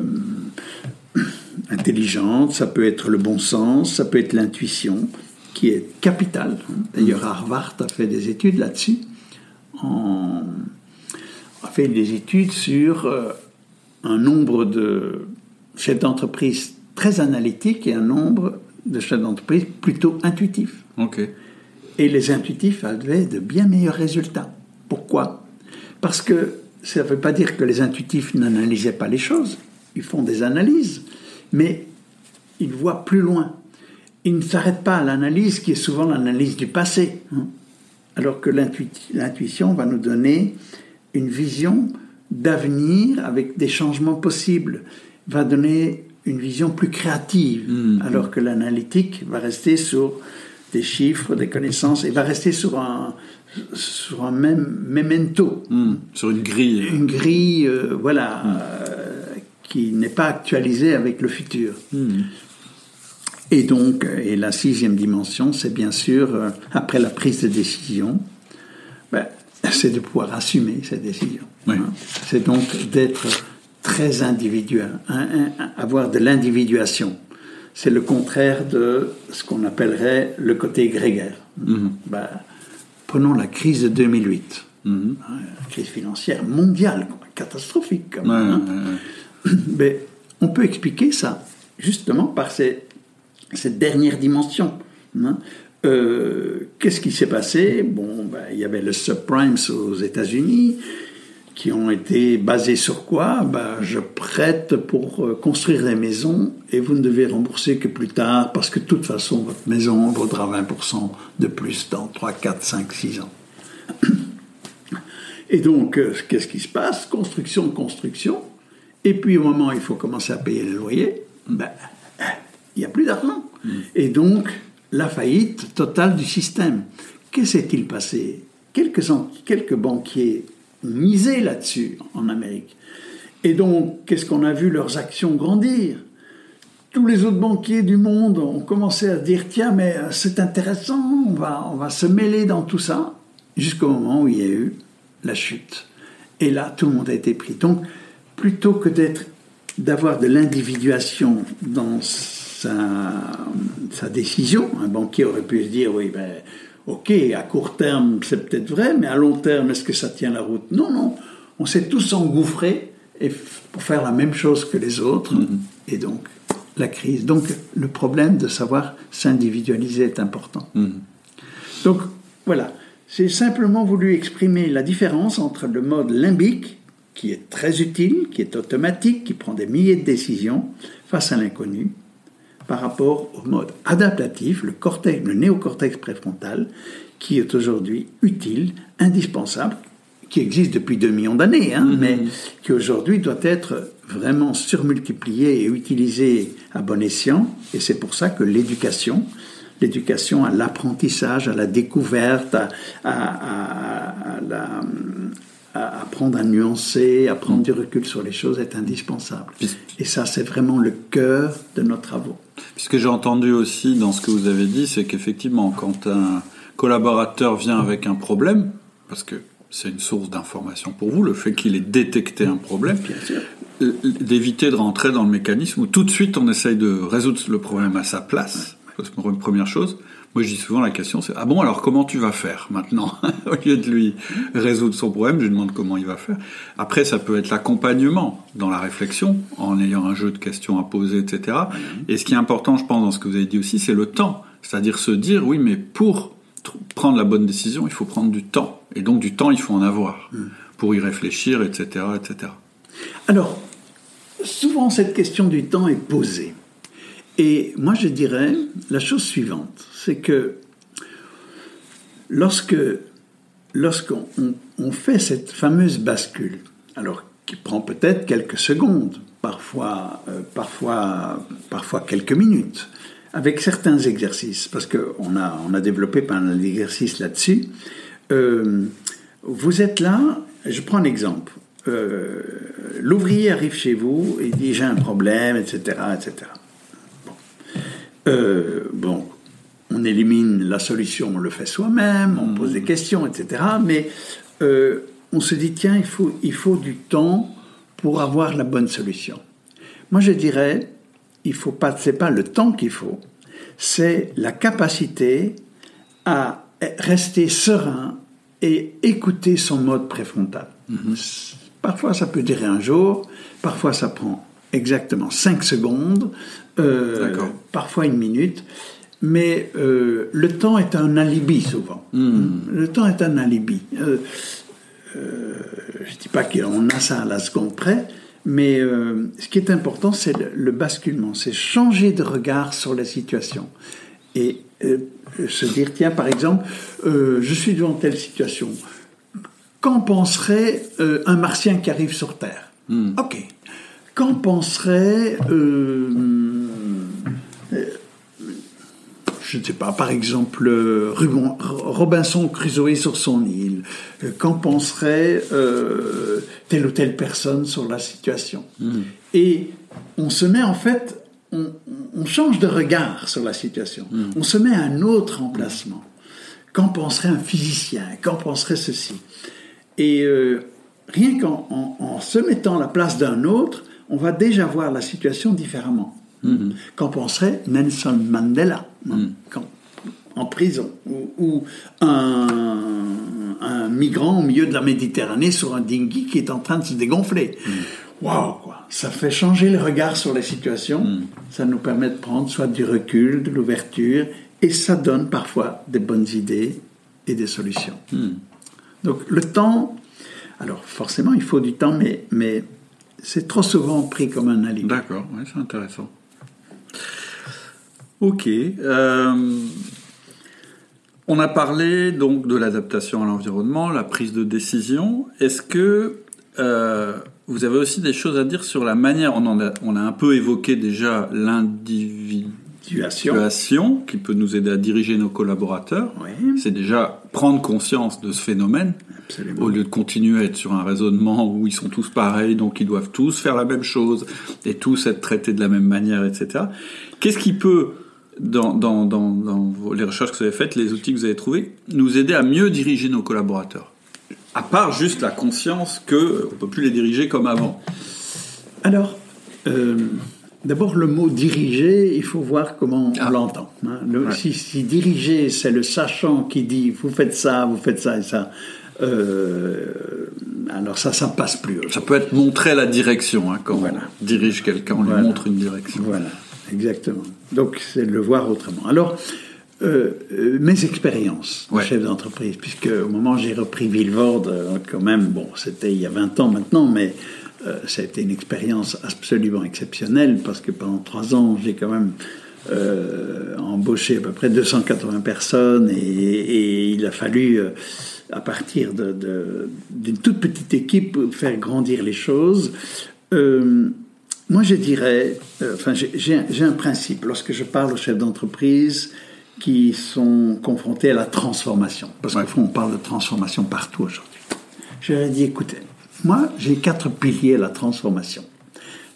intelligente, ça peut être le bon sens, ça peut être l'intuition, qui est capital. D'ailleurs, Harvard a fait des études là-dessus. A fait des études sur euh, un nombre de chefs d'entreprise très analytiques et un nombre de chefs d'entreprise plutôt intuitifs. Ok. Et les intuitifs avaient de bien meilleurs résultats. Pourquoi? Parce que ça ne veut pas dire que les intuitifs n'analysaient pas les choses. Ils font des analyses, mais ils voient plus loin. Ils ne s'arrêtent pas à l'analyse qui est souvent l'analyse du passé. hein. Alors que l'intui- l'intuition va nous donner une vision d'avenir avec des changements possibles, va donner une vision plus créative, Mhm. alors que l'analytique va rester sur des chiffres, des connaissances, et va rester sur un, sur un même memento, Hmm. Sur une grille. une grille, euh, voilà, euh, qui n'est pas actualisée avec le futur. Hmm. Et donc, euh, et la sixième dimension, c'est bien sûr, euh, après la prise de décision, ben, c'est de pouvoir assumer cette décision. Oui. hein. C'est donc d'être très individuel, hein, hein, avoir de l'individuation. C'est le contraire de ce qu'on appellerait le côté grégaire. Mhm. Ben, prenons la crise de 2008, Mhm. hein, la crise financière mondiale, catastrophique. quand même, hein. ouais, ouais. Mais on peut expliquer ça justement par ces- cette dernière dimension. hein. Euh, Qu'est-ce qui s'est passé? Bon, ben, il y avait le subprimes aux États-Unis qui ont été basés sur quoi? Ben, Je prête pour euh, construire des maisons et vous ne devez rembourser que plus tard parce que de toute façon, votre maison vaudra 20% de plus dans 3, 4, 5, 6 ans. Et donc, euh, qu'est-ce qui se passe? Construction, construction. Et puis, au moment où il faut commencer à payer le loyer, ben, il n'y a plus d'argent. Et donc, la faillite totale du système. Que s'est-il passé? Quelques banquiers ont misé là-dessus en Amérique. Et donc, qu'est-ce qu'on a vu leurs actions grandir? Tous les autres banquiers du monde ont commencé à se dire tiens mais euh, c'est intéressant on va on va se mêler dans tout ça jusqu'au moment où il y a eu la chute. Et là tout le monde a été pris. Donc plutôt que d'être d'avoir de l'individuation dans sa, sa décision un banquier aurait pu se dire oui ben ok à court terme c'est peut-être vrai mais à long terme est-ce que ça tient la route? Non non. On s'est tous engouffrés et pour faire la même chose que les autres. Et donc la crise. Donc le problème de savoir s'individualiser est important. Donc voilà, j'ai simplement voulu exprimer la différence entre le mode limbique, qui est très utile, qui est automatique, qui prend des milliers de décisions face à l'inconnu, par rapport au mode adaptatif, le, cortex, le néocortex préfrontal, qui est aujourd'hui utile, indispensable, qui existe depuis 2 millions d'années, hein, mais qui aujourd'hui doit être vraiment surmultiplié et utilisé à bon escient. Et c'est pour ça que l'éducation, l'éducation à l'apprentissage, à la découverte, à, à- à- à la- à apprendre à nuancer, à prendre du recul sur les choses est indispensable. Et ça, c'est vraiment le cœur de nos travaux. Ce que j'ai entendu aussi dans ce que vous avez dit, c'est qu'effectivement, quand un collaborateur vient avec un problème, parce que c'est une source d'information pour vous, le fait qu'il ait détecté un problème, d'éviter de rentrer dans le mécanisme où tout de suite on essaye de résoudre le problème à sa place. C'est une première chose. Moi, je dis souvent la question, c'est ah bon alors comment tu vas faire maintenant Au lieu de lui résoudre son problème, je lui demande comment il va faire. Après, ça peut être l'accompagnement dans la réflexion, en ayant un jeu de questions à poser, etc. Et ce qui est important, je pense, dans ce que vous avez dit aussi, c'est le temps. C'est-à-dire se dire oui, mais pour prendre la bonne décision, il faut prendre du temps. Et donc du temps, il faut en avoir pour y réfléchir, etc., etc. Alors, souvent cette question du temps est posée. Et moi je dirais la chose suivante, c'est que lorsque lorsqu'on on- fait cette fameuse bascule, alors qui prend peut-être quelques secondes, parfois, euh, parfois, parfois quelques minutes, avec certains exercices, parce qu'on a, on a développé pas mal d'exercices là-dessus. Euh, vous êtes là, je prends un exemple. Euh, L'ouvrier arrive chez vous et dit j'ai un problème, etc., etc. Bon. Euh, bon, on élimine la solution, on le fait soi-même, on pose des questions, etc. Mais euh, on se dit, tiens, il faut, il faut du temps pour avoir la bonne solution. Moi, je dirais, il faut pas, c'est pas le temps qu'il faut, c'est la capacité à rester serein et écouter son mode préfrontal. Parfois, ça peut durer un jour, parfois, ça prend exactement 5 secondes, euh, parfois une minute. Mais euh, le temps est un alibi souvent. Hmm. Le temps est un alibi. Euh, je ne dis pas qu'on a ça à la seconde près, mais ce qui est important, c'est le, basculement, c'est changer de regard sur la situation. Et se dire, tiens, par exemple, je suis devant telle situation. Qu'en penserait un martien qui arrive sur Terre? Hmm. Ok, Qu'en penserait, euh, je ne sais pas, par exemple, Robinson Crusoe sur son île Qu'en penserait euh, telle ou telle personne sur la situation? Hmm. Et on se met en fait, on, change de regard sur la situation. Hmm. On se met à un autre emplacement. Qu'en penserait un physicien? Qu'en penserait ceci? Et euh, rien qu'en se mettant à la place d'un autre, on va déjà voir la situation différemment. Mm-hmm. Qu'en penserait Nelson Mandela hein, mm. en prison ou, un, migrant au milieu de la Méditerranée sur un dinghy qui est en train de se dégonfler? Mm. Waouh, quoi. Ça fait changer le regard sur la situation. Mm. Ça nous permet de prendre soit du recul, de l'ouverture, et ça donne parfois des bonnes idées et des solutions. Donc le temps, alors forcément il faut du temps, mais, mais c'est trop souvent pris comme un alibi. D'accord, c'est intéressant. Ok. Euh, on a parlé donc de l'adaptation à l'environnement, la prise de décision. Est-ce que euh, vous avez aussi des choses à dire sur la manière On, a, un peu évoqué déjà l'individuation qui peut nous aider à diriger nos collaborateurs. C'est déjà prendre conscience de ce phénomène au lieu de continuer à être sur un raisonnement où ils sont tous pareils, donc ils doivent tous faire la même chose et tous être traités de la même manière, etc. Qu'est-ce qui peut, dans, dans, dans, les recherches que vous avez faites, les outils que vous avez trouvés, nous aider à mieux diriger nos collaborateurs? À part juste la conscience qu'on ne peut plus les diriger comme avant. Alors, euh, D'abord, le mot diriger, il faut voir comment on ah. l'entend. Hein. si, si, diriger, c'est le sachant qui dit vous faites ça, vous faites ça et ça, euh, alors ça, ça passe plus. Ça peut être montrer la direction, hein, quand on dirige quelqu'un, on lui montre une direction. Voilà, exactement. Donc c'est le voir autrement. Alors, euh, euh, mes expériences de chef d'entreprise, puisque au moment où j'ai repris Villevorde, quand même, bon, c'était il y a 20 ans maintenant, mais ça a été une expérience absolument exceptionnelle, parce que pendant trois ans, j'ai quand même embauché à peu près 280 personnes, et, et il a fallu à partir d'une toute petite équipe, faire grandir les choses. Euh, moi, je dirais, euh, enfin, j'ai un principe lorsque je parle aux chefs d'entreprise qui sont confrontés à la transformation, parce qu'au fond, on parle de transformation partout aujourd'hui. Je leur ai dit, écoutez, moi, j'ai quatre piliers à la transformation.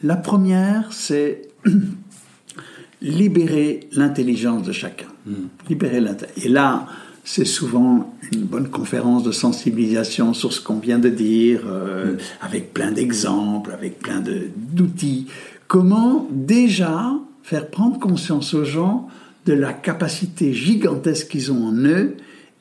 La première, c'est libérer l'intelligence de chacun. Hmm. Libérer. Et là, c'est souvent une bonne conférence de sensibilisation sur ce qu'on vient de dire, euh, mm. avec plein d'exemples, avec plein d'outils. Comment déjà faire prendre conscience aux gens de la capacité gigantesque qu'ils ont en eux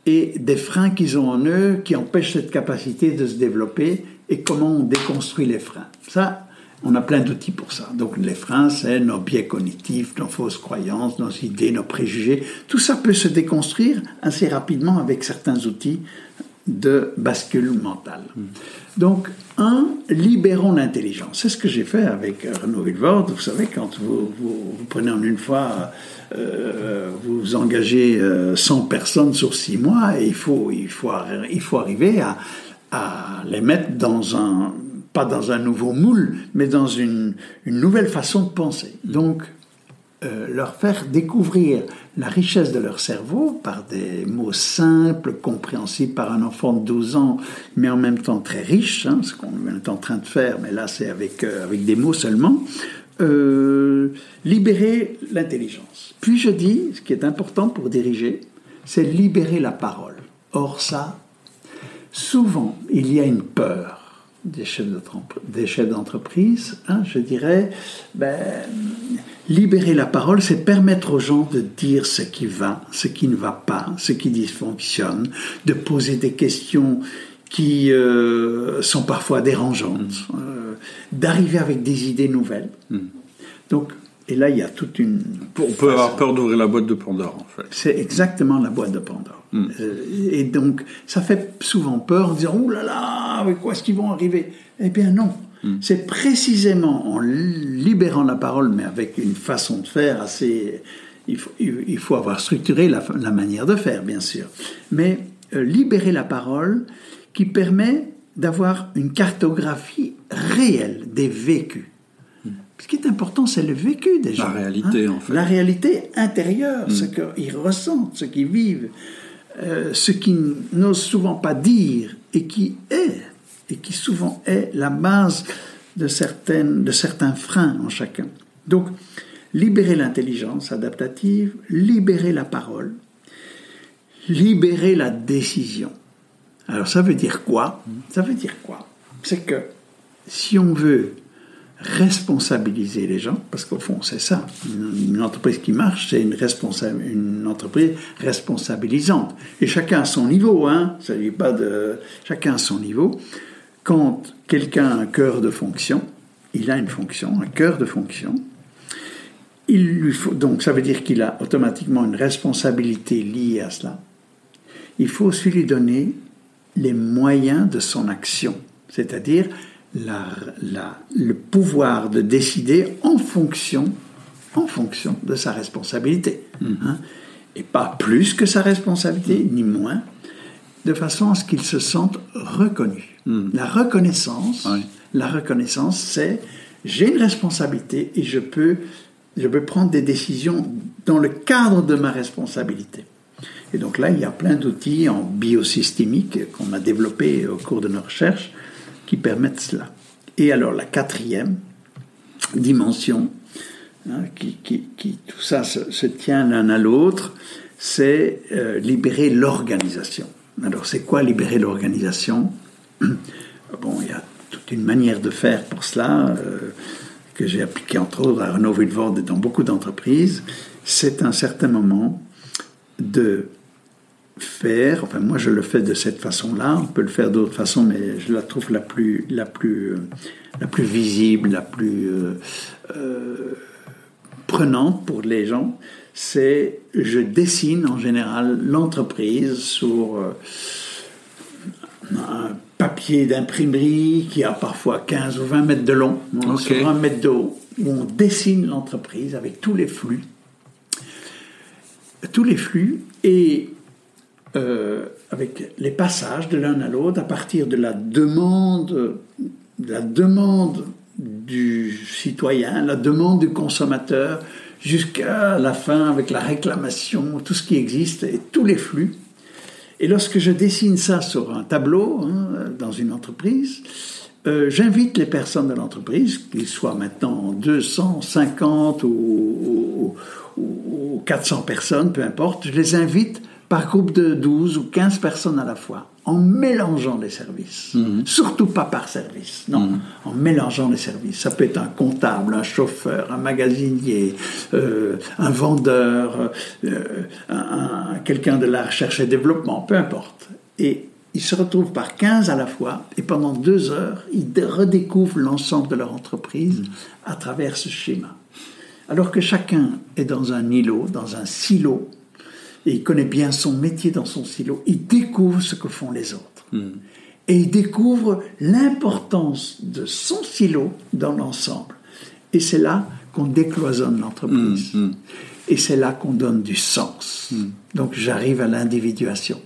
et des freins qu'ils ont en eux qui empêchent cette capacité de se développer et comment on déconstruit les freins. Ça, on a plein d'outils pour ça. Donc les freins, c'est nos biais cognitifs, nos fausses croyances, nos idées, nos préjugés. Tout ça peut se déconstruire assez rapidement avec certains outils de bascule mentale. Donc, un, libérons l'intelligence. C'est ce que j'ai fait avec Renaud Villevorde. Vous savez, quand vous, vous, prenez en une fois, euh, vous engagez 100 euh, personnes sur 6 mois, et il faut, il faut, il faut arriver à, à les mettre dans un, pas dans un nouveau moule, mais dans une, nouvelle façon de penser. Donc, euh, leur faire découvrir la richesse de leur cerveau par des mots simples, compréhensibles par un enfant de 12 ans, mais en même temps très riche, hein, ce qu'on est en train de faire, mais là c'est avec, euh, avec des mots seulement, euh, libérer l'intelligence. Puis je dis, ce qui est important pour diriger, c'est libérer la parole. Or ça, souvent, il y a une peur des chefs d'entreprise, hein, je dirais, ben, Libérer la parole, c'est permettre aux gens de dire ce qui va, ce qui ne va pas, ce qui dysfonctionne, de poser des questions qui euh, sont parfois dérangeantes, euh, d'arriver avec des idées nouvelles. Mm. Donc, et là, il y a toute une. On peut avoir peur d'ouvrir la boîte de Pandore, en fait. C'est exactement la boîte de Pandore. Mm. Euh, et donc, ça fait souvent peur en disant Ouh là là, avec quoi est-ce qu'ils vont arriver? Eh bien, non. C'est précisément en libérant la parole, mais avec une façon de faire assez. Il faut, il faut avoir structuré la, la, manière de faire, bien sûr. Mais libérer la parole, qui permet d'avoir une cartographie réelle des vécus. Ce qui est important, c'est le vécu des gens. La réalité, hein. en fait. La réalité intérieure, ce mm. qu'ils ressentent, ce qu'ils vivent, euh, ce qu'ils n'osent souvent pas dire et qui est, et qui souvent est la base de, certaines, de certains freins en chacun. Donc, libérer l'intelligence adaptative, libérer la parole, libérer la décision. Alors ça veut dire quoi? Ça veut dire quoi? C'est que si on veut responsabiliser les gens, parce qu'au fond c'est ça, une, entreprise qui marche, c'est une, une entreprise responsabilisante. Et chacun à son niveau, hein, ça pas de... Chacun à son niveau. Quand quelqu'un a un cœur de fonction, il a une fonction, un cœur de fonction, il lui faut, donc ça veut dire qu'il a automatiquement une responsabilité liée à cela. Il faut aussi lui donner les moyens de son action, c'est-à-dire le pouvoir de décider en fonction, en fonction de sa responsabilité. Mm. Hein. et pas plus que sa responsabilité, mm. ni moins, de façon à ce qu'il se sente reconnu. Mm. La reconnaissance, la reconnaissance, c'est j'ai une responsabilité et je peux, je peux prendre des décisions dans le cadre de ma responsabilité. Et donc là, il y a plein d'outils en biosystémique qu'on a développés au cours de nos recherches qui permettent cela. Et alors la quatrième dimension, hein, qui, tout ça se, tient l'un à l'autre, c'est euh, libérer l'organisation. Alors c'est quoi libérer l'organisation? Bon, il y a toute une manière de faire pour cela, euh, que j'ai appliquée entre autres à Renault Villevorde et dans beaucoup d'entreprises. C'est un certain moment de faire, enfin moi je le fais de cette façon-là, on peut le faire d'autres façons, mais je la trouve la plus, la plus, la plus visible, la plus euh, euh, prenante pour les gens, c'est je dessine en général l'entreprise sur euh, un papier d'imprimerie qui a parfois 15 ou 20 mètres de long, sur un mètre de haut, où on dessine l'entreprise avec tous les flux. Tous les flux et euh, avec les passages de l'un à l'autre à partir de la demande, de la demande du citoyen, la demande du consommateur, jusqu'à la fin avec la réclamation, tout ce qui existe et tous les flux. Et lorsque je dessine ça sur un tableau hein, dans une entreprise, euh, j'invite les personnes de l'entreprise, qu'ils soient maintenant 250 ou, ou, ou 400 personnes, peu importe, je les invite par groupe de 12 ou 15 personnes à la fois, en mélangeant les services. Mhm. Surtout pas par service, non, mhm. en mélangeant les services. Ça peut être un comptable, un chauffeur, un magasinier, euh, un vendeur, euh, quelqu'un de la recherche et développement, peu importe. Et ils se retrouvent par 15 à la fois, et pendant deux heures, ils redécouvrent l'ensemble de leur entreprise mhm. à travers ce schéma. Alors que chacun est dans un îlot, dans un silo, et il connaît bien son métier dans son silo, il découvre ce que font les autres. Hmm. Et il découvre l'importance de son silo dans l'ensemble. Et c'est là qu'on décloisonne l'entreprise. Hmm, hmm. Et c'est là qu'on donne du sens. Donc j'arrive à l'individuation.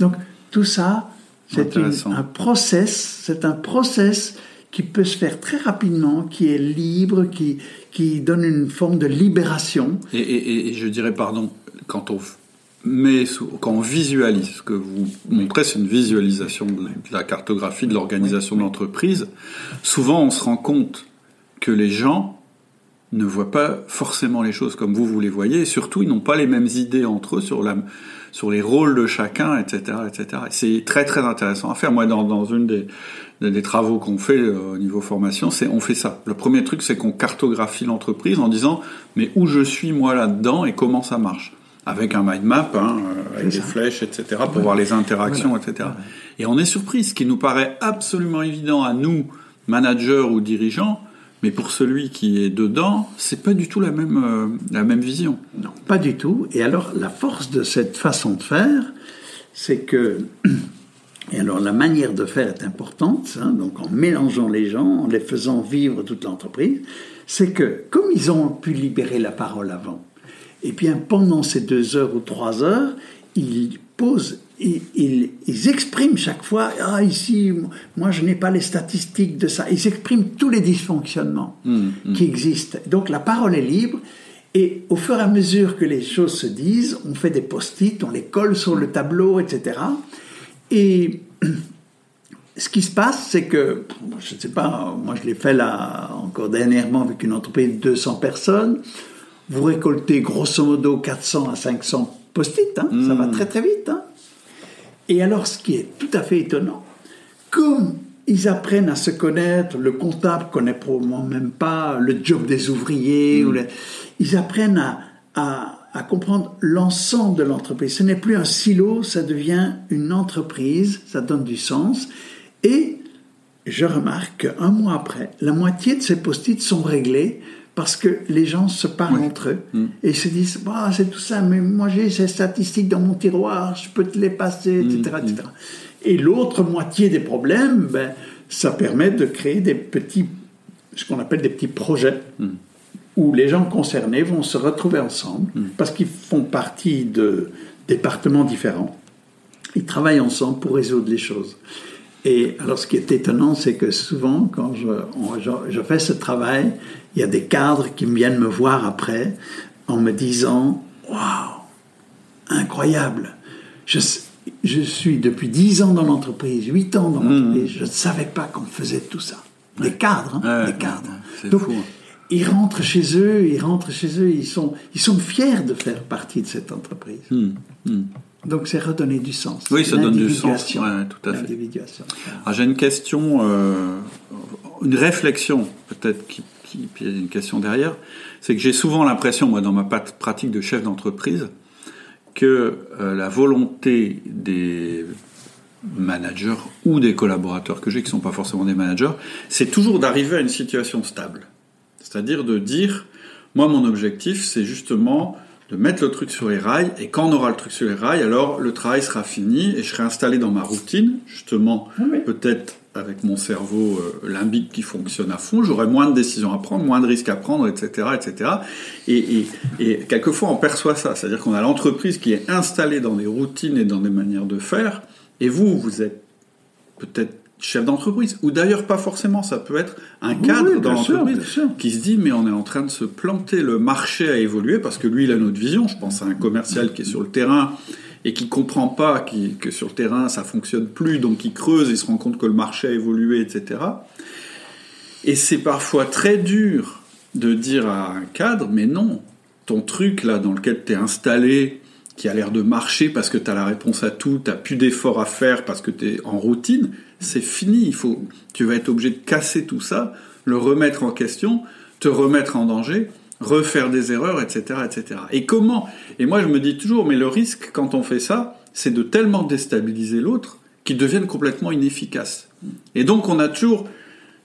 Donc tout ça, c'est un process, c'est un process qui peut se faire très rapidement, qui est libre, qui, qui donne une forme de libération. Et, et je dirais, pardon, quand on mais quand on visualise, ce que vous montrez, c'est une visualisation de la cartographie de l'organisation de l'entreprise, souvent on se rend compte que les gens ne voient pas forcément les choses comme vous, vous les voyez, et surtout, ils n'ont pas les mêmes idées entre eux sur, la, sur les rôles de chacun, etc. etc. C'est très très intéressant à faire. Moi, dans, dans une des, des travaux qu'on fait euh, au niveau formation, c'est on fait ça. Le premier truc, c'est qu'on cartographie l'entreprise en disant, mais où je suis moi là-dedans et comment ça marche avec un mind map, hein, euh, avec des flèches, etc., pour voir les interactions, etc. Et on est surpris, ce qui nous paraît absolument évident à nous, managers ou dirigeants, mais pour celui qui est dedans, c'est pas du tout la même, euh, la même vision. Non, pas du tout. Et alors, la force de cette façon de faire, c'est que. Et alors, la manière de faire est importante, hein, donc en mélangeant les gens, en les faisant vivre toute l'entreprise, c'est que, comme ils ont pu libérer la parole avant, et bien pendant ces deux heures ou trois heures, ils posent ils, ils, expriment chaque fois, ah ici, moi je n'ai pas les statistiques de ça. Ils expriment tous les dysfonctionnements mmh, mmh. qui existent. Donc la parole est libre. Et au fur et à mesure que les choses se disent, on fait des post-it, on les colle sur le tableau, etc. Et ce qui se passe, c'est que, je ne sais pas, moi je l'ai fait là encore dernièrement avec une entreprise de 200 personnes. Vous récoltez grosso modo 400 à 500 post-it, hein, ça va mmh. très très vite. Hein. Et alors, ce qui est tout à fait étonnant, comme ils apprennent à se connaître, le comptable connaît probablement même pas le job des ouvriers, ou mm. ils apprennent à, à, comprendre l'ensemble de l'entreprise. Ce n'est plus un silo, ça devient une entreprise, ça donne du sens. Et je remarque qu'un mois après, la moitié de ces post-it sont réglés parce que les gens se parlent entre eux mm. et se disent bah, c'est tout ça, mais moi j'ai ces statistiques dans mon tiroir, je peux te les passer, etc. Mm. etc. Et l'autre moitié des problèmes, ben, ça permet de créer des petits, ce qu'on appelle des petits projets, mm. où les gens concernés vont se retrouver ensemble parce qu'ils font partie de départements différents. Ils travaillent ensemble pour résoudre les choses. Et alors, ce qui est étonnant, c'est que souvent, quand je, je, fais ce travail, il y a des cadres qui viennent me voir après en me disant Waouh, incroyable je, je, suis depuis 10 ans dans l'entreprise, 8 ans dans l'entreprise, mmh. je ne savais pas qu'on faisait tout ça. Des cadres, hein, des cadres. Donc, fou. Ils rentrent chez eux, ils rentrent chez eux, ils sont, ils sont fiers de faire partie de cette entreprise. Mmh. Mmh. Donc c'est redonner du sens. Oui, ça donne du sens. tout à fait. J'ai une question, euh, une réflexion peut-être qui, qui, puis il y a une question derrière. C'est que j'ai souvent l'impression, moi, dans ma pratique de chef d'entreprise, que euh, la volonté des managers ou des collaborateurs que j'ai, qui ne sont pas forcément des managers, c'est toujours d'arriver à une situation stable. C'est-à-dire de dire, moi, mon objectif, c'est justement de mettre le truc sur les rails, et quand on aura le truc sur les rails, alors le travail sera fini, et je serai installé dans ma routine, justement, ah peut-être avec mon cerveau euh, limbique qui fonctionne à fond, j'aurai moins de décisions à prendre, moins de risques à prendre, etc. etc. Et, et, et quelquefois on perçoit ça, c'est-à-dire qu'on a l'entreprise qui est installée dans des routines et dans des manières de faire, et vous, vous êtes peut-être chef d'entreprise, ou d'ailleurs pas forcément, ça peut être un cadre dans l'entreprise qui se dit mais on est en train de se planter, le marché a évolué parce que lui il a notre vision, je pense à un commercial qui est sur le terrain et qui comprend pas que sur le terrain ça fonctionne plus, donc il creuse, il se rend compte que le marché a évolué, etc. Et c'est parfois très dur de dire à un cadre mais non, ton truc là dans lequel tu es installé, qui a l'air de marcher parce que tu as la réponse à tout, tu plus d'efforts à faire parce que tu es en routine, c'est fini. Il faut, tu vas être obligé de casser tout ça, le remettre en question, te remettre en danger, refaire des erreurs, etc., etc. Et comment? Et moi, je me dis toujours, mais le risque quand on fait ça, c'est de tellement déstabiliser l'autre qu'il devienne complètement inefficace. Et donc, on a toujours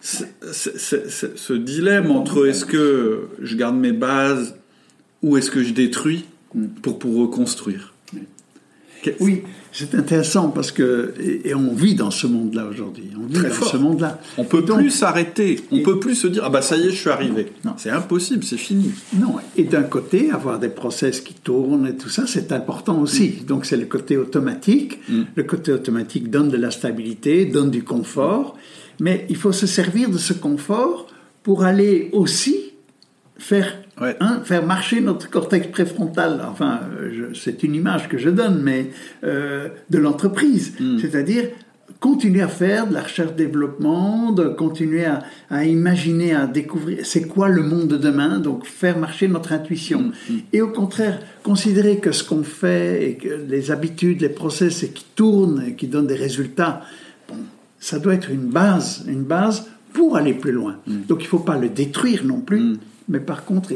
ce, ce dilemme entre est-ce que je garde mes bases ou est-ce que je détruis pour, pour reconstruire. Oui, c'est intéressant parce que et, on vit dans ce monde-là aujourd'hui. On vit dans ce monde-là. On peut plus s'arrêter. On peut plus se dire ah bah ça y est, je suis arrivé. Non, c'est impossible, c'est fini. Non. Et d'un côté, avoir des process qui tournent et tout ça, c'est important aussi. Mm. Donc c'est le côté automatique. Mm. Le côté automatique donne de la stabilité, donne du confort, mais il faut se servir de ce confort pour aller aussi faire Hein, faire marcher notre cortex préfrontal, enfin, c'est une image que je donne, mais euh, de l'entreprise. Hmm. C'est-à-dire continuer à faire de la recherche-développement, de continuer à, à, imaginer, à découvrir c'est quoi le monde de demain, donc faire marcher notre intuition. Mm, mm. Et au contraire, considérer que ce qu'on fait et que les habitudes, les process et qui tournent et qui donnent des résultats, bon, ça doit être une base, une base pour aller plus loin. Mm. Donc il ne faut pas le détruire non plus, mais par contre,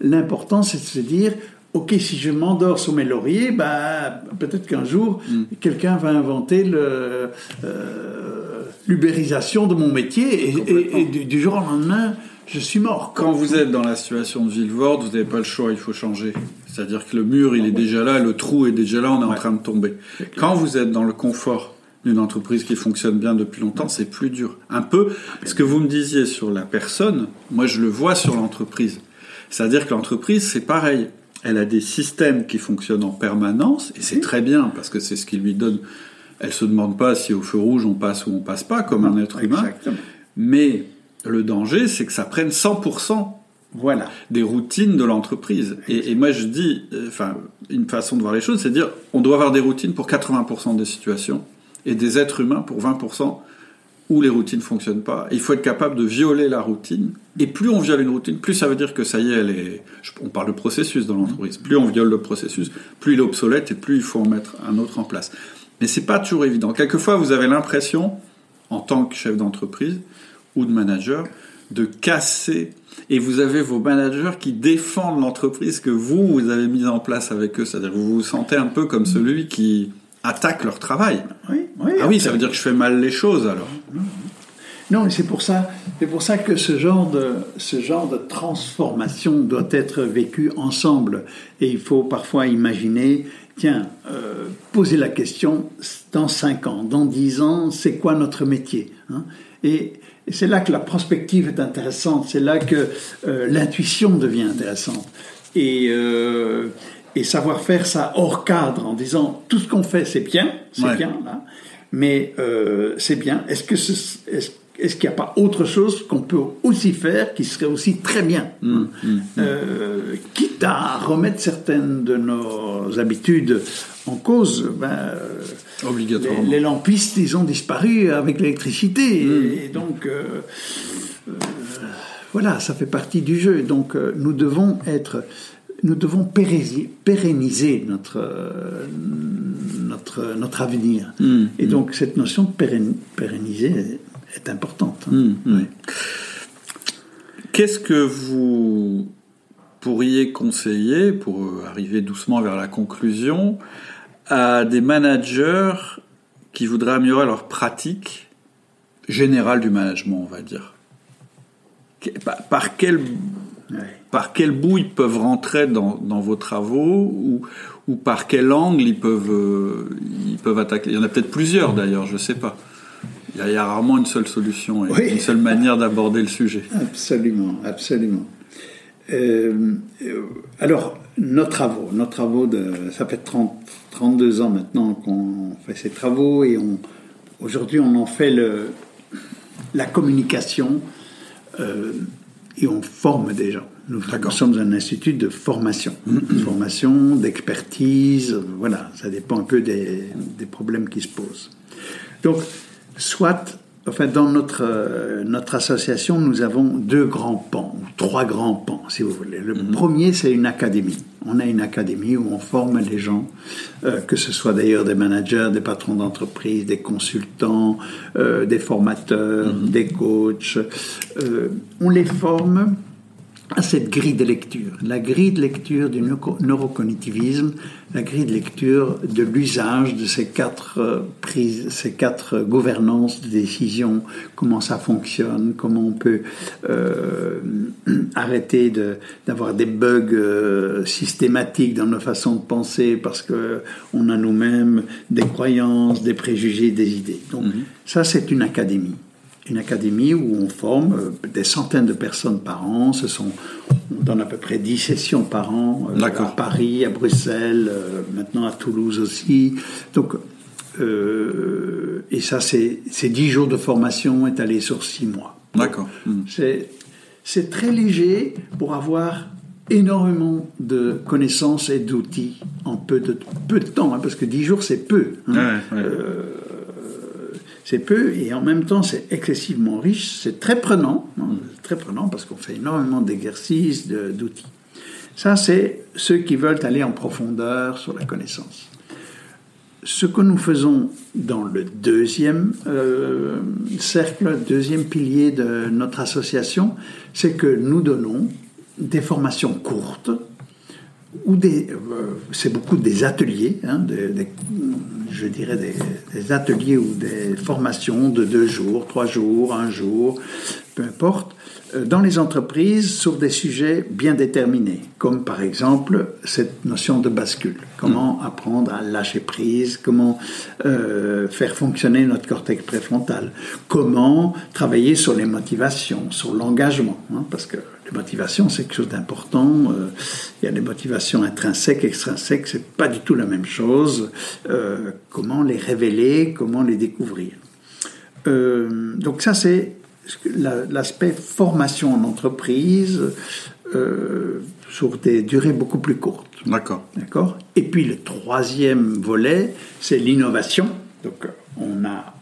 l'important c'est de se dire, ok, si je m'endors sur mes lauriers, bah, peut-être qu'un jour, mm. quelqu'un va inventer le, euh, l'ubérisation de mon métier et, du, jour au lendemain, je suis mort. Quand vous êtes dans la situation de Villevorde, vous n'avez pas le choix, il faut changer. C'est-à-dire que le mur, il est déjà là, le trou est déjà là, on est en train de tomber. Quand vous êtes dans le confort d'une entreprise qui fonctionne bien depuis longtemps, c'est plus dur. Un peu, ce que vous me disiez sur la personne, moi je le vois sur l'entreprise. C'est-à-dire que l'entreprise, c'est pareil elle a des systèmes qui fonctionnent en permanence, et c'est très bien, parce que c'est ce qui lui donne... Elle se demande pas si au feu rouge on passe ou on passe pas, comme un être humain. Mais le danger, c'est que ça prenne 100% voilà. des routines de l'entreprise. Et, et, moi, je dis, euh, enfin, une façon de voir les choses, c'est de dire, on doit avoir des routines pour 80% des situations, et des êtres humains pour 20% où les routines fonctionnent pas. Il faut être capable de violer la routine. Et plus on viole une routine, plus ça veut dire que ça y est, elle est. On parle de processus dans l'entreprise. Plus on viole le processus, plus il est obsolète et plus il faut en mettre un autre en place. Mais c'est pas toujours évident. Quelquefois, vous avez l'impression, en tant que chef d'entreprise ou de manager, de casser. Et vous avez vos managers qui défendent l'entreprise que vous, vous avez mise en place avec eux. C'est-à-dire que vous vous sentez un peu comme celui qui attaquent leur travail. Oui, oui, ah oui, ça veut dire que je fais mal les choses alors. Non, c'est pour ça, c'est pour ça que ce genre de ce genre de transformation doit être vécu ensemble. Et il faut parfois imaginer, tiens, euh, poser la question dans 5 ans, dans 10 ans, c'est quoi notre métier hein? Et, c'est là que la prospective est intéressante, c'est là que euh, l'intuition devient intéressante. Et et et savoir faire ça hors cadre en disant tout ce qu'on fait c'est bien, c'est bien là, mais euh, c'est bien. Est-ce que est-ce, est-ce qu'il n'y a pas autre chose qu'on peut aussi faire qui serait aussi très bien mmh, mmh, mmh. Euh, Quitte à remettre certaines de nos habitudes en cause, ben, Obligatoirement. Les, lampistes, ils ont disparu avec l'électricité. Et, donc, euh, euh, voilà, ça fait partie du jeu. Donc, nous devons être nous devons pérenniser notre, notre, notre avenir. Mmh, et mmh. donc cette notion de pérenniser est importante. Mmh, Qu'est-ce que vous pourriez conseiller, pour arriver doucement vers la conclusion, à des managers qui voudraient améliorer leur pratique générale du management, on va dire? Par quel par quel bout ils peuvent rentrer dans, vos travaux ou, ou, par quel angle ils peuvent, euh, ils peuvent attaquer? Il y en a peut-être plusieurs d'ailleurs, je ne sais pas. Il y, a, rarement une seule solution et une seule manière d'aborder le sujet. Absolument, absolument. Euh, alors, nos travaux, nos travaux de, ça fait 30, 32 ans maintenant qu'on fait ces travaux et on, aujourd'hui on en fait le, la communication. Euh, et on forme des gens. Nous, sommes un institut de formation, formation, d'expertise, voilà, ça dépend un peu des, des, problèmes qui se posent. Donc, soit Enfin, dans notre, euh, notre association, nous avons deux grands pans, trois grands pans, si vous voulez. Le mhm. premier, c'est une académie. On a une académie où on forme les gens, euh, que ce soit d'ailleurs des managers, des patrons d'entreprise, des consultants, euh, des formateurs, mhm. des coachs. on les forme à cette grille de lecture. La grille de lecture du neurocognitivisme, la grille de lecture de l'usage de ces quatre euh, prises, ces quatre gouvernances de décision, comment ça fonctionne, comment on peut euh, arrêter d'avoir des bugs euh, systématiques dans nos façons de penser parce que on a nous-mêmes des croyances, des préjugés, des idées. Donc mm-hmm. ça, c'est une académie une académie où on forme euh, des centaines de personnes par an. Ce sont, on donne à peu près 10 sessions par an euh, à Paris, à Bruxelles, euh, maintenant à Toulouse aussi. Donc, et ça, c'est 10 jours de formation étalés sur 6 mois. D'accord. Hmm. C'est très léger pour avoir énormément de connaissances et d'outils en peu de, peu de temps, hein, parce que 10 jours, c'est peu. Hein c'est peu et en même temps c'est excessivement riche, c'est très prenant, hein, très prenant parce qu'on fait énormément d'exercices, d'outils. Ça, c'est ceux qui veulent aller en profondeur sur la connaissance. Ce que nous faisons dans le deuxième euh, cercle, deuxième pilier de notre association, c'est que nous donnons des formations courtes, ou des, euh, c'est beaucoup des ateliers, hein, des, je dirais des, des, ateliers ou des formations de deux jours, trois jours, un jour, peu importe, euh, dans les entreprises sur des sujets bien déterminés, comme par exemple cette notion de bascule. Comment mm. apprendre à lâcher prise, comment euh, faire fonctionner notre cortex préfrontal, comment travailler sur les motivations, sur l'engagement, hein, parce que les motivations, c'est quelque chose d'important. Euh, il y a des motivations intrinsèques, extrinsèques, c'est pas du tout la même chose. comment les révéler, comment les découvrir. donc ça, c'est l'aspect formation en entreprise euh, sur des durées beaucoup plus courtes. D'accord. D'accord? Et puis le troisième volet, c'est l'innovation. Donc on a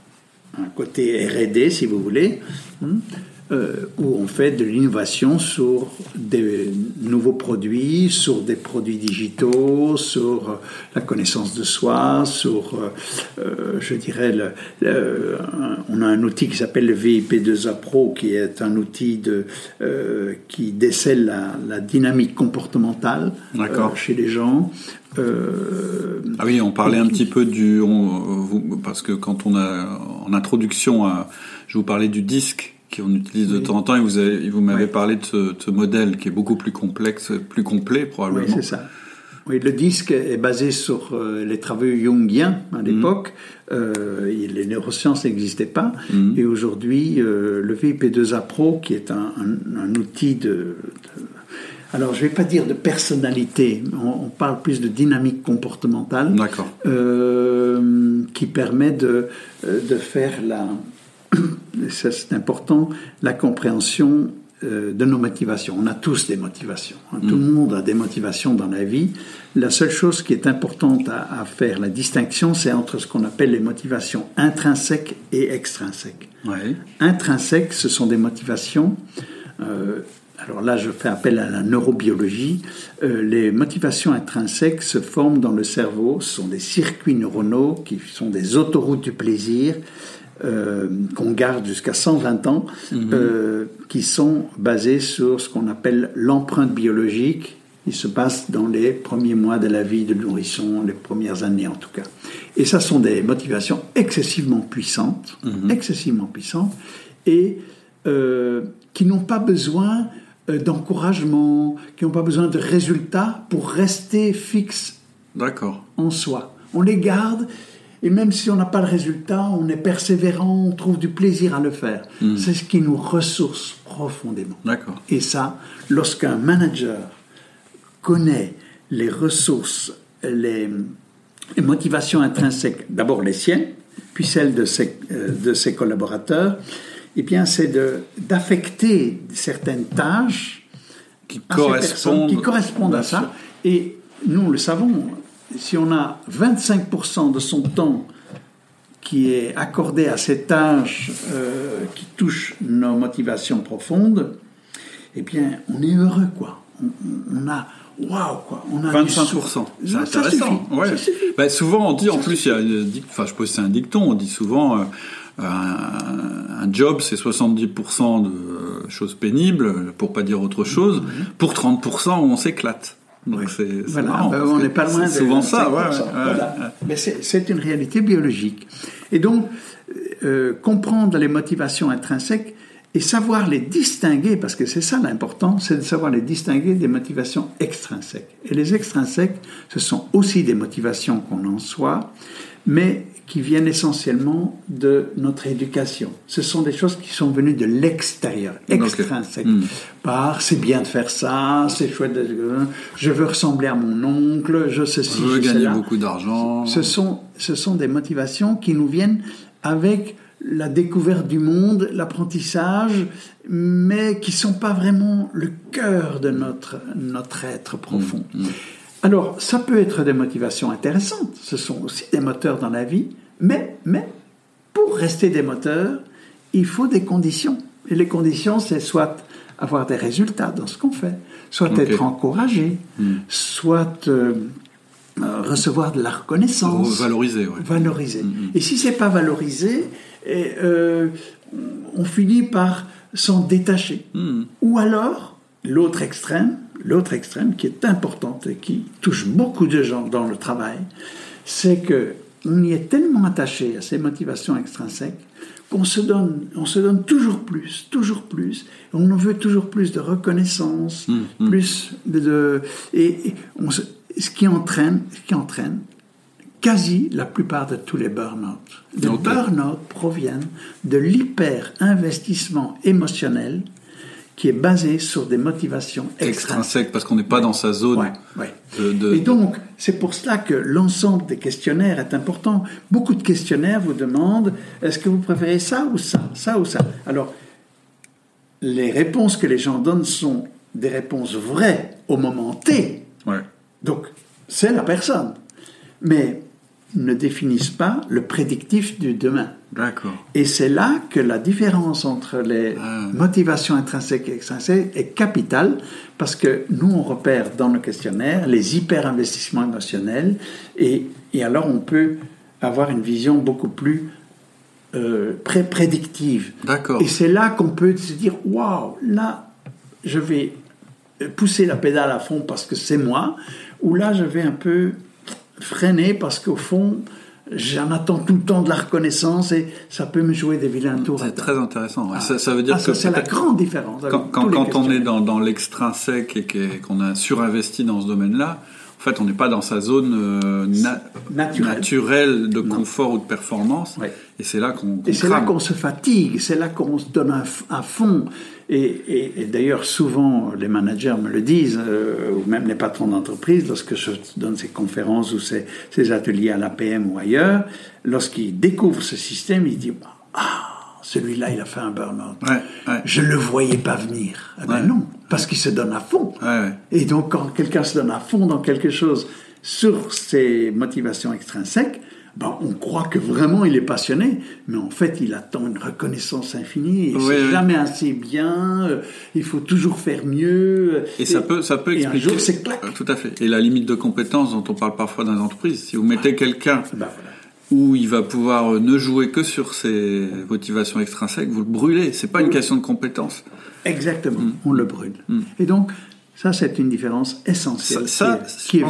un côté R&D, si vous voulez. Euh, où on fait de l'innovation sur des nouveaux produits, sur des produits digitaux, sur euh, la connaissance de soi, sur, euh, je dirais, le, on a un outil qui s'appelle le VIP2A Pro, qui est un outil de, qui décèle la, dynamique comportementale chez les gens. ah oui, on parlait un petit peu du, parce que quand on a en introduction, je vous parlais du disque qu'on utilise de temps en temps et vous, avez, vous m'avez parlé de ce, modèle qui est beaucoup plus complexe, plus complet probablement. Oui, c'est ça. Oui, le disque est basé sur euh, les travaux jungiens à mhm. l'époque. Euh, les neurosciences n'existaient pas. Mhm. Et aujourd'hui, euh, le VIP2A Pro, qui est un, outil de, alors, je ne vais pas dire de personnalité, on, parle plus de dynamique comportementale. qui permet de, de faire la, ça c'est important, la compréhension euh, de nos motivations. On a tous des motivations. Hein. Tout le mm. monde a des motivations dans la vie. La seule chose qui est importante à, faire, la distinction, c'est entre ce qu'on appelle les motivations intrinsèques et extrinsèques. Intrinsèques, ce sont des motivations. Euh, alors là, je fais appel à la neurobiologie. Euh, les motivations intrinsèques se forment dans le cerveau. Ce sont des circuits neuronaux qui sont des autoroutes du plaisir euh, qu'on garde jusqu'à 120 ans, mhm. euh, qui sont basés sur ce qu'on appelle l'empreinte biologique. Il se passe dans les premiers mois de la vie de nourrisson, les premières années en tout cas. Et ça sont des motivations excessivement puissantes, mhm. excessivement puissantes, et euh, qui n'ont pas besoin d'encouragement, qui n'ont pas besoin de résultats pour rester fixes en soi. On les garde et même si on n'a pas le résultat, on est persévérant, on trouve du plaisir à le faire. Hmm. C'est ce qui nous ressource profondément. D'accord. Et ça, lorsqu'un manager connaît les ressources, les, motivations intrinsèques, d'abord les siennes, puis celles de ses, euh, de ses collaborateurs, eh bien, c'est d'affecter certaines tâches qui correspondent, qui correspondent à ça. Et nous le savons, si on a 25% de son temps qui est accordé à ces tâches euh, qui touchent nos motivations profondes, eh bien, on est heureux, quoi. On, a, waouh, quoi. On a 25%. C'est intéressant. ouais. Bah, souvent, on dit, en plus, il y a, enfin, je c'est un dicton, on dit souvent, euh, un, job, c'est 70% de choses pénibles, pour pas dire autre chose. Mm-hmm. Pour 30%, on s'éclate. Donc c'est voilà, ben, on n'est pas loin de souvent ça. Mais c'est une réalité biologique. Et donc, euh, comprendre les motivations intrinsèques et savoir les distinguer, parce que c'est ça l'important, c'est de savoir les distinguer des motivations extrinsèques. Et les extrinsèques, ce sont aussi des motivations qu'on en soit, mais qui viennent essentiellement de notre éducation. Ce sont des choses qui sont venues de l'extérieur, extrinsèques. Hmm. Par c'est bien de faire ça, c'est chouette, de, je veux ressembler à mon oncle, je sais si je veux gagner beaucoup d'argent. Ce sont, ce sont des motivations qui nous viennent avec la découverte du monde, l'apprentissage, mais qui sont pas vraiment le cœur de notre, notre être profond. Hmm. Hmm. Alors, ça peut être des motivations intéressantes, ce sont aussi des moteurs dans la vie, mais, mais pour rester des moteurs, il faut des conditions. Et les conditions, c'est soit avoir des résultats dans ce qu'on fait, soit être encouragé, Hmm. soit euh, euh, recevoir de la reconnaissance, Valoriser, ouais. valoriser. Mhm. Et si c'est pas valorisé, et, euh, on finit par s'en détacher. Hmm. Ou alors, l'autre extrême, l'autre extrême qui est importante et qui touche beaucoup de gens dans le travail, c'est que on y est tellement attaché à ces motivations extrinsèques qu'on se donne, on se donne toujours plus, toujours plus. On en veut toujours plus de reconnaissance, Mm, mm. plus de, de- et, et on se- ce qui entraîne, ce qui entraîne quasi la plupart de tous les burn-out. Les burn-out proviennent de l'hyper-investissement émotionnel qui est basé sur des motivations extrinsèques. Extrinsèque, parce qu'on n'est pas dans sa zone Ouais, ouais. de... de- Et donc, c'est pour cela que l'ensemble des questionnaires est important. Beaucoup de questionnaires vous demandent est-ce que vous préférez ça ou ça, ça ou ça? Alors, les réponses que les gens donnent sont des réponses vraies au moment T. Ouais. Donc, c'est la personne. Mais ne définissent pas le prédictif du demain. D'accord. Et c'est là que la différence entre les Ah. motivations intrinsèques et extrinsèques est capitale, parce que nous, on repère dans nos questionnaires les hyper-investissements émotionnels, et, et alors on peut avoir une vision beaucoup plus euh, pré- prédictive. D'accord. Et c'est là qu'on peut se dire, waouh, là, je vais pousser la pédale à fond parce que c'est moi, ou là, je vais un peu freiner parce qu'au fond, j'en attends tout le temps de la reconnaissance et ça peut me jouer des vilains tours. C'est très intéressant. Ah. ça, ça veut dire Ah, que c'est la grande différence. quand, quand- on est dans, dans l'extrinsèque et qu'on a surinvesti dans ce domaine-là, en fait, on n'est pas dans sa zone euh, na- Naturelle. naturelle de Non. confort ou de performance. Ouais. Et c'est là qu'on Et c'est là qu'on se fatigue, c'est là qu'on se donne à fond. Et, et- et d'ailleurs, souvent, les managers me le disent, euh, ou même les patrons d'entreprise, lorsque je donne ces conférences ou ces, ces ateliers à l'APM ou ailleurs, lorsqu'ils découvrent ce système, ils disent Ah, celui-là, il a fait un burn-out. Ouais, ouais. Je ne le voyais pas venir. Eh ben Ouais. non, parce qu'il se donne à fond. Et donc, quand quelqu'un se donne à fond dans quelque chose sur ses motivations extrinsèques, ben, on croit que vraiment il est passionné, mais en fait, il attend une reconnaissance infinie. Et Oui, c'est oui. jamais assez bien. euh, Il faut toujours faire mieux. Et ça peut, ça peut et un expliquer. jour, c'est. Euh, Tout à fait. Et la limite de compétence dont on parle parfois dans les entreprises. Si vous mettez quelqu'un Ben, voilà. où il va pouvoir euh, ne jouer que sur ses motivations extrinsèques, vous le brûlez. C'est pas une question de compétence. Exactement, Mm. on le brûle. Et donc, ça, c'est une différence essentielle Ça- ça, qui est,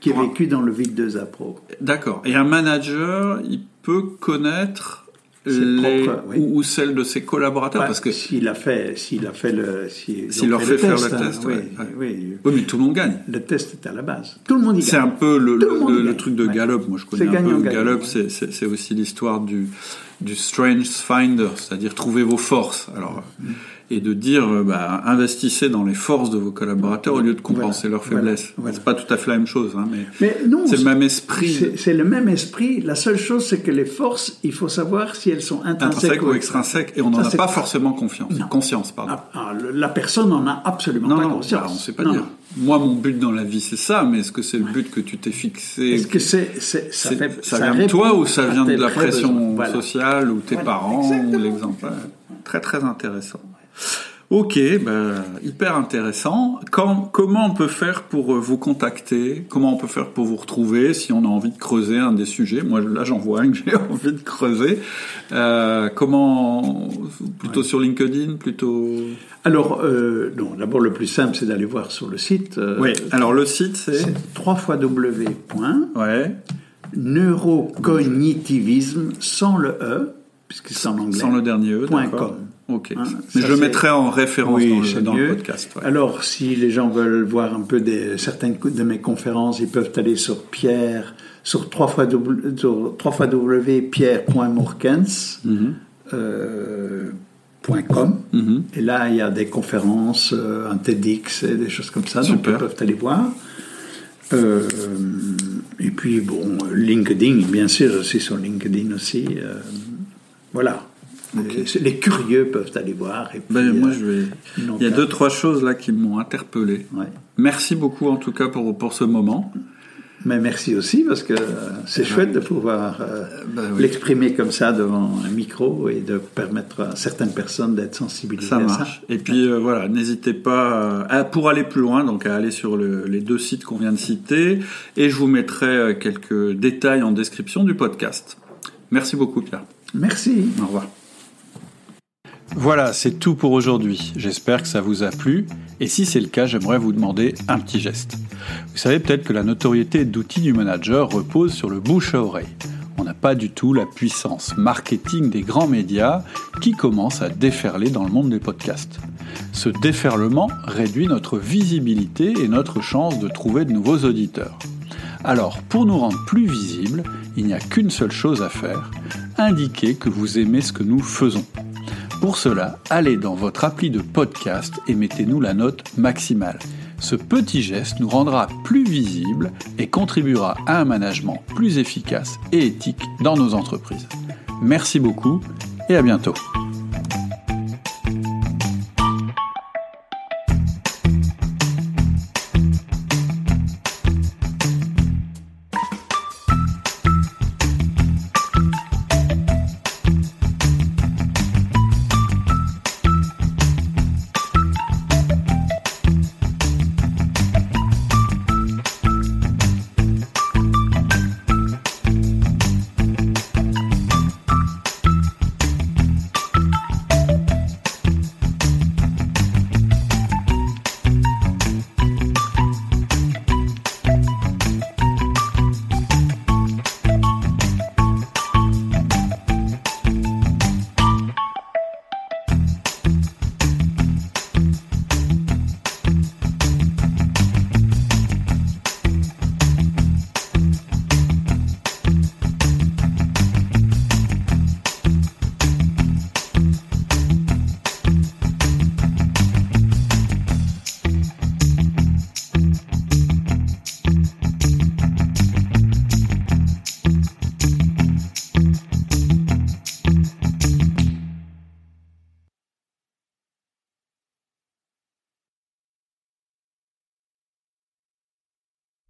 qui est pense- est vécue dans le vide 2 Pro. D'accord. Et un manager, il peut connaître les propres, oui. ou, ou celles de ses collaborateurs parce que s'il a fait, s'il a fait le, S'il leur fait faire le test, oui, ouais, oui. oui, mais tout le monde gagne. Le test est à la base. Tout le monde y C'est un peu le, truc de. Gallup. Moi, je connais un peu Gallup. c'est aussi l'histoire du, du Strange Finder, c'est-à-dire trouver vos forces. Alors, Mm. et de dire, euh, bah, investissez dans les forces de vos collaborateurs au lieu de compenser Voilà, leurs voilà, faiblesses. voilà. C'est pas tout à fait la même chose, hein, mais, c'est le même esprit. C'est c'est le même esprit. La seule chose, c'est que les forces, il faut savoir si elles sont intrinsèques, intrinsèque ou extrinsèque, et on n'en a pas forcément confiance. Non. Conscience, pardon. Ah, ah, la personne n'en a absolument non, pas non, conscience. bah, on sait pas Non, dire. Moi, mon but dans la vie, c'est ça, mais est-ce que c'est le but que tu t'es fixé Est-ce que c'est, c'est- ça, fait, ça vient de toi ou ça vient de la pression Voilà. sociale ou tes Voilà, parents ou l'exemple? Très très intéressant. Ok, bah, hyper intéressant. Quand- comment on peut faire pour euh, vous contacter? Comment on peut faire pour vous retrouver si on a envie de creuser un des sujets? Moi là j'en vois un que j'ai envie de creuser. Euh, comment Plutôt sur LinkedIn Plutôt? Alors, euh, non, d'abord, le plus simple, c'est d'aller voir sur le site. euh, Oui. Alors le site c'est? C'est 3 fois W. Ouais. Neurocognitivisme sans le E, puisque c'est en anglais. Sans le dernier E. Com. Ok. Hein, Mais je le mettrai en référence Oui, dans, le, dans le podcast. ouais. Alors, si les gens veulent voir un peu des, certaines de mes conférences, ils peuvent aller sur Pierre, sur 3 fois W, sur 3 fois W, pierre.morkens, Mhm. euh, point .com. Mhm. Et là, il y a des conférences, euh, un TEDx et des choses comme ça, donc ils peuvent aller voir. Euh, et puis, bon, LinkedIn, bien sûr, je suis sur LinkedIn aussi. euh, voilà. Les, les curieux peuvent aller voir. Et puis, Ben, moi, euh, je vais. Il y a deux, trois choses là qui m'ont interpellé. ouais. Merci beaucoup en tout cas pour, pour ce moment. Mais merci aussi parce que c'est chouette de pouvoir euh, ben l'exprimer comme ça devant un micro et de permettre à certaines personnes d'être sensibilisées ça marche. Et puis euh, voilà, n'hésitez pas à, pour aller plus loin, donc à aller sur les deux sites qu'on vient de citer et je vous mettrai euh, quelques détails en description du podcast. Merci beaucoup Pierre. Merci. Au revoir. Voilà, c'est tout pour aujourd'hui. J'espère que ça vous a plu. Et si c'est le cas, j'aimerais vous demander un petit geste. Vous savez peut-être que la notoriété d'outils du manager repose sur le bouche à oreille. On n'a pas du tout la puissance marketing des grands médias qui commence à déferler dans le monde des podcasts. Ce déferlement réduit notre visibilité et notre chance de trouver de nouveaux auditeurs. Alors, pour nous rendre plus visibles, il n'y a qu'une seule chose à faire, indiquer que vous aimez ce que nous faisons. Pour cela, allez dans votre appli de podcast et mettez-nous la note maximale. Ce petit geste nous rendra plus visibles et contribuera à un management plus efficace et éthique dans nos entreprises. Merci beaucoup et à bientôt.